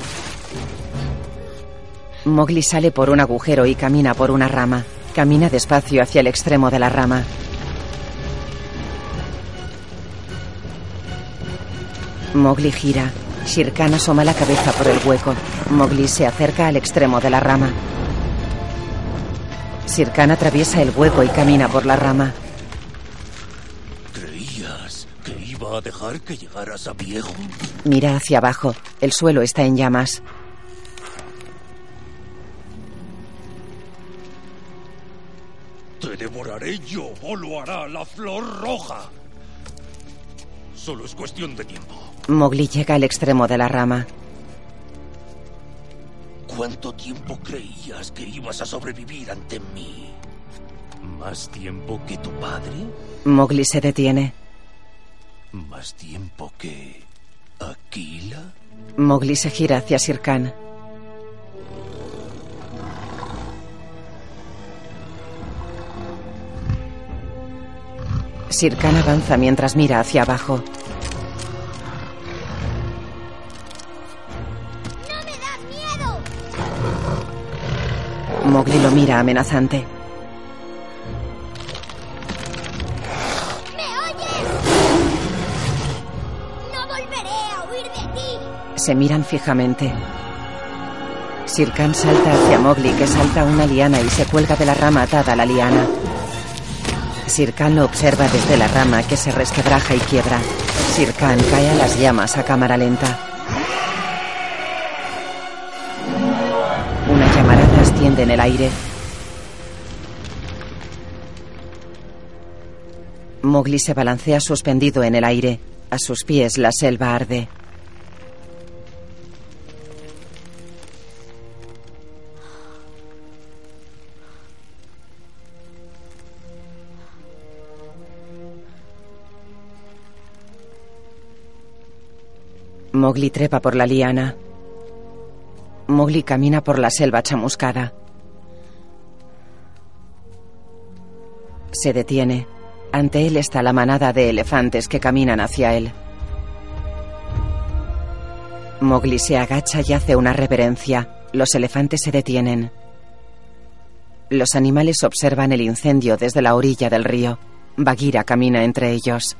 Mowgli sale por un agujero y camina por una rama. Camina despacio hacia el extremo de la rama. Mowgli gira. Shere Khan asoma la cabeza por el hueco. Mowgli se acerca al extremo de la rama. Shere Khan atraviesa el hueco y camina por la rama. ¿Creías que iba a dejar que llegaras a viejo? Mira hacia abajo. El suelo está en llamas. Te devoraré yo o lo hará la flor roja. Solo es cuestión de tiempo. Mowgli llega al extremo de la rama. ¿Cuánto tiempo creías que ibas a sobrevivir ante mí? ¿Más tiempo que tu padre? Mowgli se detiene. ¿Más tiempo que Aquila? Mowgli se gira hacia Sir Khan. Sir Khan avanza mientras mira hacia abajo. Mowgli lo mira amenazante. ¿Me oyes? No volveré a huir de ti. Se miran fijamente. Sir Khan salta hacia Mowgli que salta una liana y se cuelga de la rama atada a la liana. Sir Khan lo observa desde la rama que se resquebraja y quiebra. Sir Khan cae a las llamas a cámara lenta. En el aire. Mowgli se balancea suspendido en el aire. A sus pies la selva arde. Mowgli trepa por la liana. Mowgli camina por la selva chamuscada. Se detiene. Ante él está la manada de elefantes que caminan hacia él. Mowgli se agacha y hace una reverencia. Los elefantes se detienen. Los animales observan el incendio desde la orilla del río. Bagheera camina entre ellos.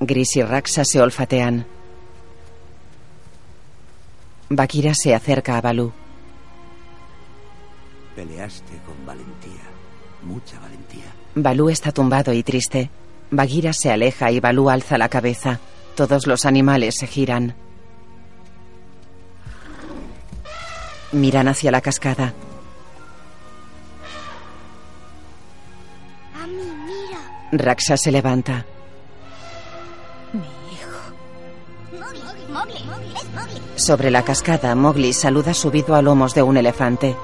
Gris y Raxa se olfatean. Bagheera se acerca a Balú. Peleaste con valentía, mucha valentía. Balú está tumbado y triste. Bagheera se aleja y Balú alza la cabeza. Todos los animales se giran. Miran hacia la cascada. A mí, mira. Raxa se levanta. Sobre la cascada, Mowgli saluda subido a lomos de un elefante.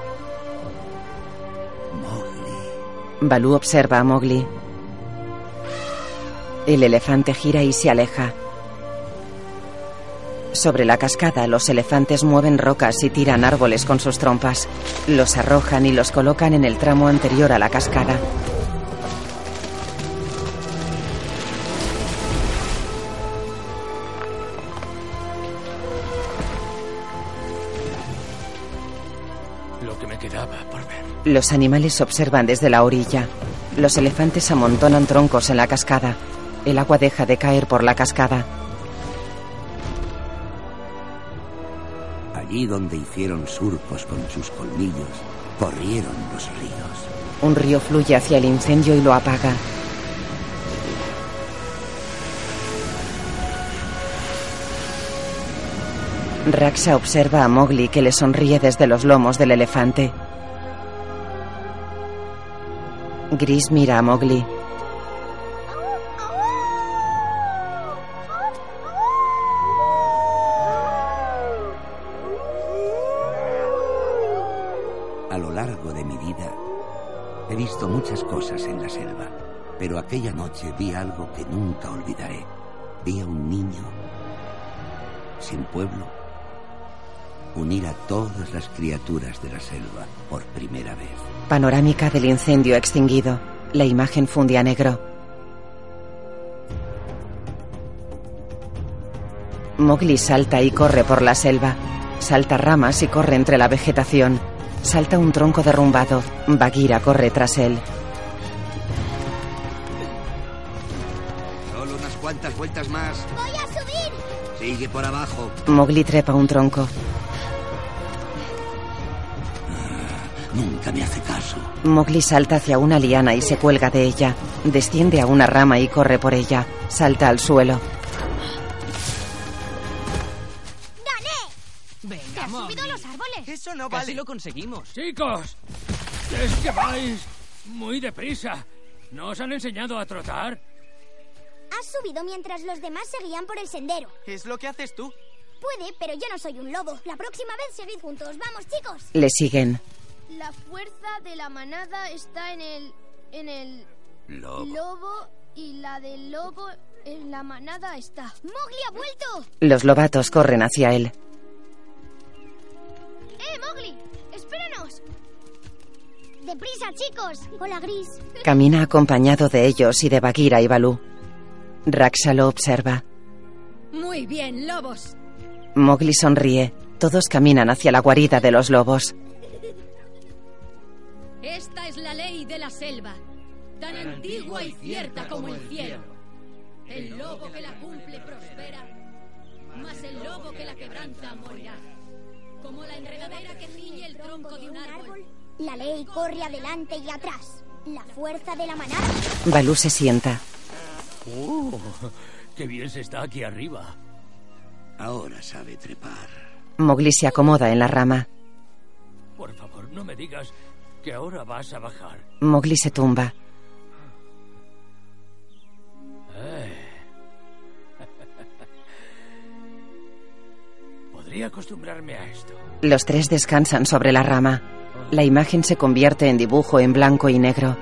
Balú observa a Mowgli. El elefante gira y se aleja. Sobre la cascada, los elefantes mueven rocas y tiran árboles con sus trompas. Los arrojan y los colocan en el tramo anterior a la cascada. Los animales observan desde la orilla. Los elefantes amontonan troncos en la cascada. El agua deja de caer por la cascada. Allí donde hicieron surcos con sus colmillos, corrieron los ríos. Un río fluye hacia el incendio y lo apaga. Raxa observa a Mowgli que le sonríe desde los lomos del elefante. Gris mira a. todas las criaturas de la selva por primera vez. Panorámica del incendio extinguido. La imagen funde a negro. Mowgli salta y corre por la selva. Salta ramas y corre entre la vegetación. Salta un tronco derrumbado. Bagheera corre tras él. Solo unas cuantas vueltas más. Voy a subir. Sigue por abajo. Mowgli trepa un tronco. Nunca me hace caso. Mowgli salta hacia una liana y se cuelga de ella. Desciende a una rama y corre por ella. Salta al suelo. Venga, ¿Te has Mowgli. subido a los árboles? Eso no Casi lo conseguimos. Chicos, es que vais muy deprisa. ¿No os han enseñado a trotar? Has subido mientras los demás seguían por el sendero. Es lo que haces tú. Puede, pero yo no soy un lobo. La próxima vez seguid juntos. Vamos, chicos. Le siguen. La fuerza de la manada está en el. en el. Lobo. lobo y la del lobo en la manada está. ¡Mowgli ha vuelto! Los lobatos corren hacia él. ¡Eh, Mowgli! ¡Espéranos! ¡Deprisa, chicos! Hola, Gris. Camina acompañado de ellos y de Bagheera y Balú. Raksha lo observa. Muy bien, lobos. Mowgli sonríe. Todos caminan hacia la guarida de los lobos. Esta es la ley de la selva, tan antigua y cierta como el cielo. El lobo que la cumple prospera, mas el lobo que la quebranta morirá. Como la enredadera que ciñe el tronco de un árbol. La ley corre adelante y atrás. La fuerza de la manada. Balú se sienta. ¡Oh! ¡Qué bien se está aquí arriba! Ahora sabe trepar. Mowgli se acomoda en la rama. Por favor, no me digas que ahora vas a bajar. Mowgli se tumba. Eh. Podría acostumbrarme a esto. Los tres descansan sobre la rama. La imagen se convierte en dibujo en blanco y negro.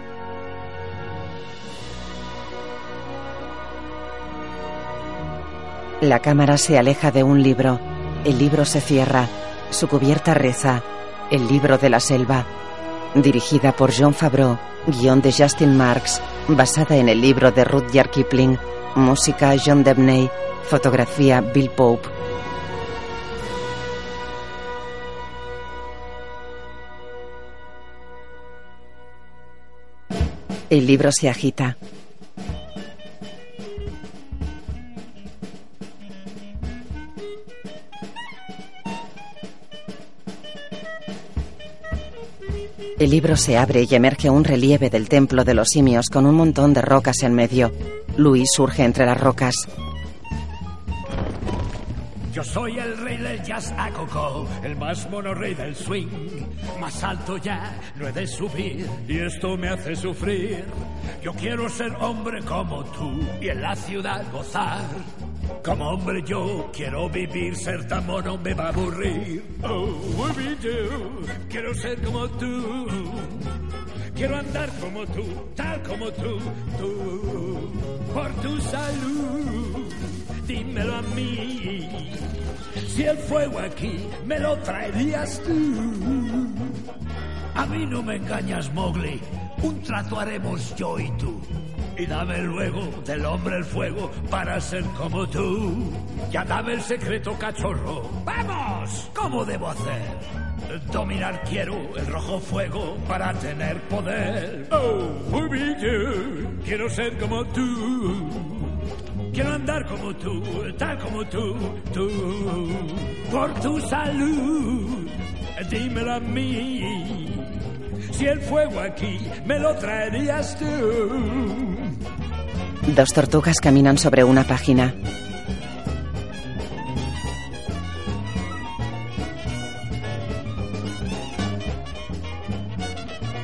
La cámara se aleja de un libro. El libro se cierra. Su cubierta reza. El libro de la selva. Dirigida por John Favreau. Guión de Justin Marks. Basada en el libro de Rudyard Kipling. Música John Debney. Fotografía Bill Pope. El libro se agita. El libro se abre y emerge un relieve del templo de los simios con un montón de rocas en medio. Luis surge entre las rocas. Yo soy el rey del jazz a coco, el más mono rey del swing. Más alto ya no he de subir y esto me hace sufrir. Yo quiero ser hombre como tú y en la ciudad gozar. Como hombre yo quiero vivir, ser tan mono me va a aburrir. Oh, baby, yo quiero ser como tú. Quiero andar como tú, tal como tú, tú. Por tu salud, dímelo a mí. Si el fuego aquí me lo traerías tú. A mí no me engañas, Mowgli. Un trato haremos yo y tú. Y dame luego del hombre el fuego para ser como tú. Ya dame el secreto, cachorro. ¡Vamos! ¿Cómo debo hacer? Dominar quiero el rojo fuego para tener poder. Oh, baby, yo quiero ser como tú. Quiero andar como tú, tal como tú, tú. Por tu salud, dímelo a mí. Si el fuego aquí me lo traerías tú. Dos tortugas caminan sobre una página.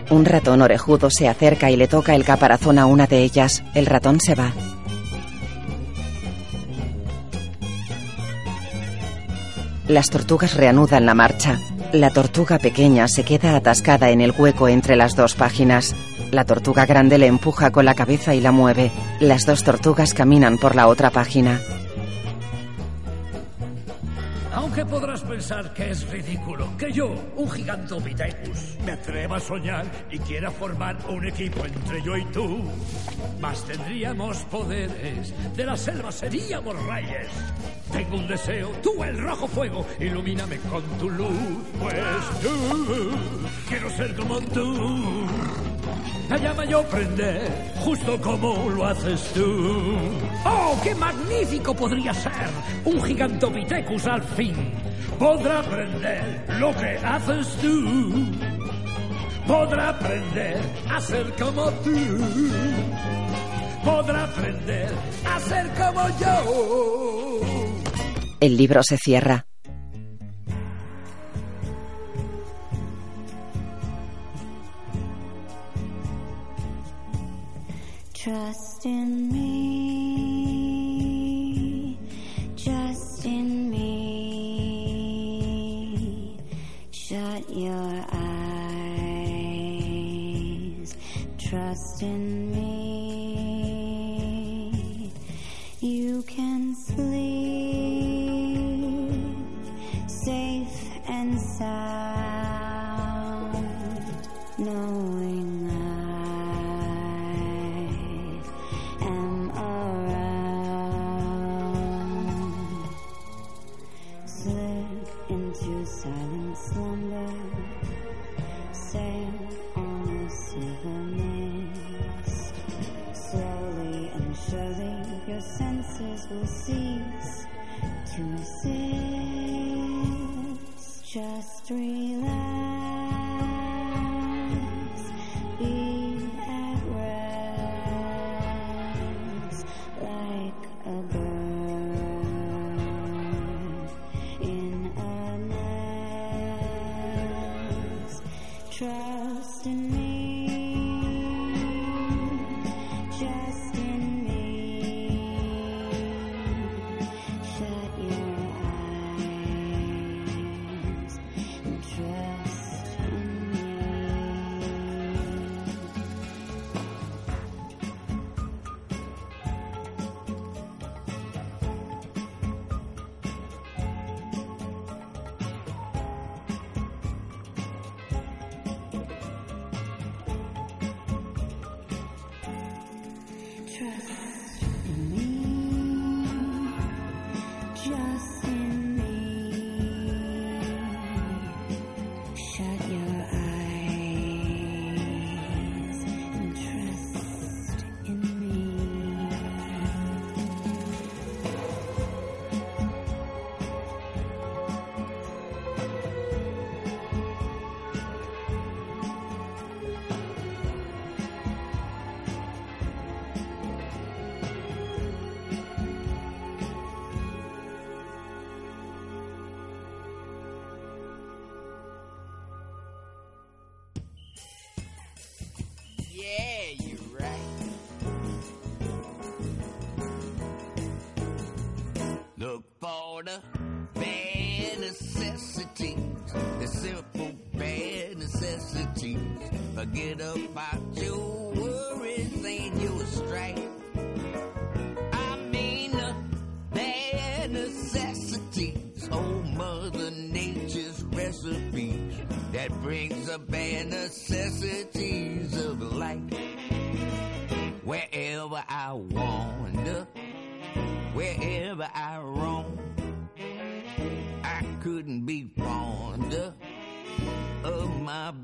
Un ratón orejudo se acerca y le toca el caparazón a una de ellas. El ratón se va. Las tortugas reanudan la marcha. La tortuga pequeña se queda atascada en el hueco entre las dos páginas. La tortuga grande le empuja con la cabeza y la mueve. Las dos tortugas caminan por la otra página. Aunque podrás pensar que es ridículo que yo, un gigantopithecus, me atreva a soñar y quiera formar un equipo entre yo y tú. Mas tendríamos poderes, de la selva seríamos reyes. Tengo un deseo, tú el rojo fuego, ilumíname con tu luz. Pues tú, quiero ser como tú. La llama yo prender, justo como lo haces tú. ¡Oh, qué magnífico podría ser! Un gigantopithecus al fin podrá aprender lo que haces tú. Podrá aprender a ser como tú. Podrá aprender a ser como yo. El libro se cierra. Trust in me.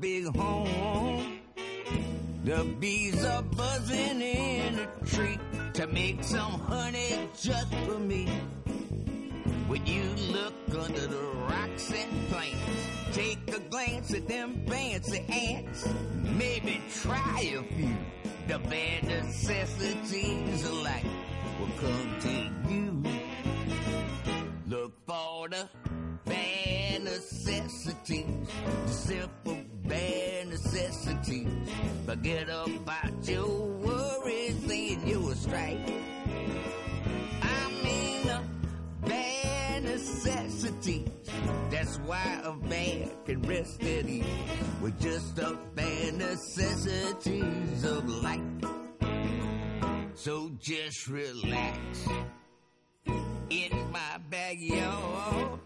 Big home. The bees are buzzing in a tree to make some honey just for me. When you look under the rocks and plants, take a glance at them fancy ants. Maybe try a few. The bare necessities of life will come to you. Look for the bare necessities, simple necessities. Forget about your worries and your strife. I mean a bare necessity. That's why a man can rest at ease with just the bare necessities of life. So just relax in my backyard.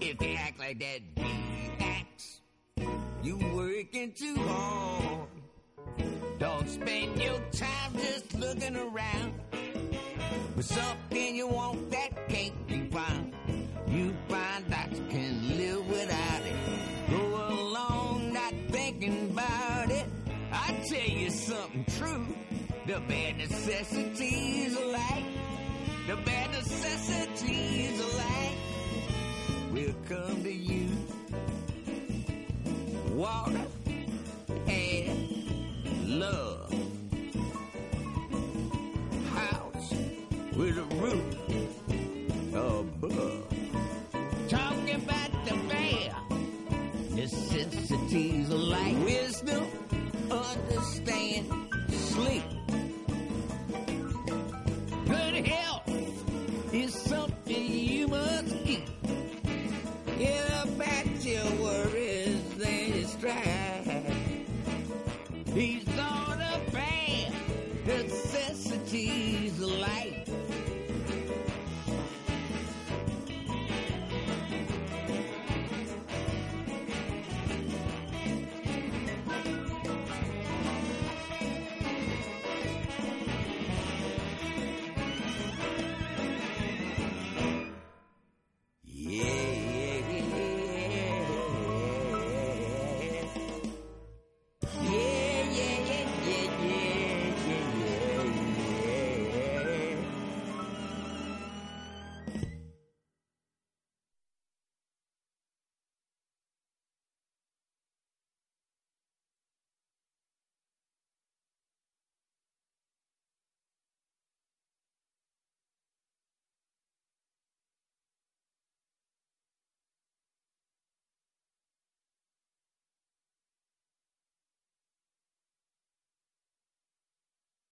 If you act like that bee acts, you working too hard. Don't spend your time just looking around for something you want that can't be found. You find that you can live without it. Go along not thinking about it. I tell you something true. The bad necessities of life, the bad necessities of life will come to you. Water and love. House with a roof above. Talking about the bear necessities of life. Wisdom, understand, sleep. Good health is something you must keep. Get up at your worries He's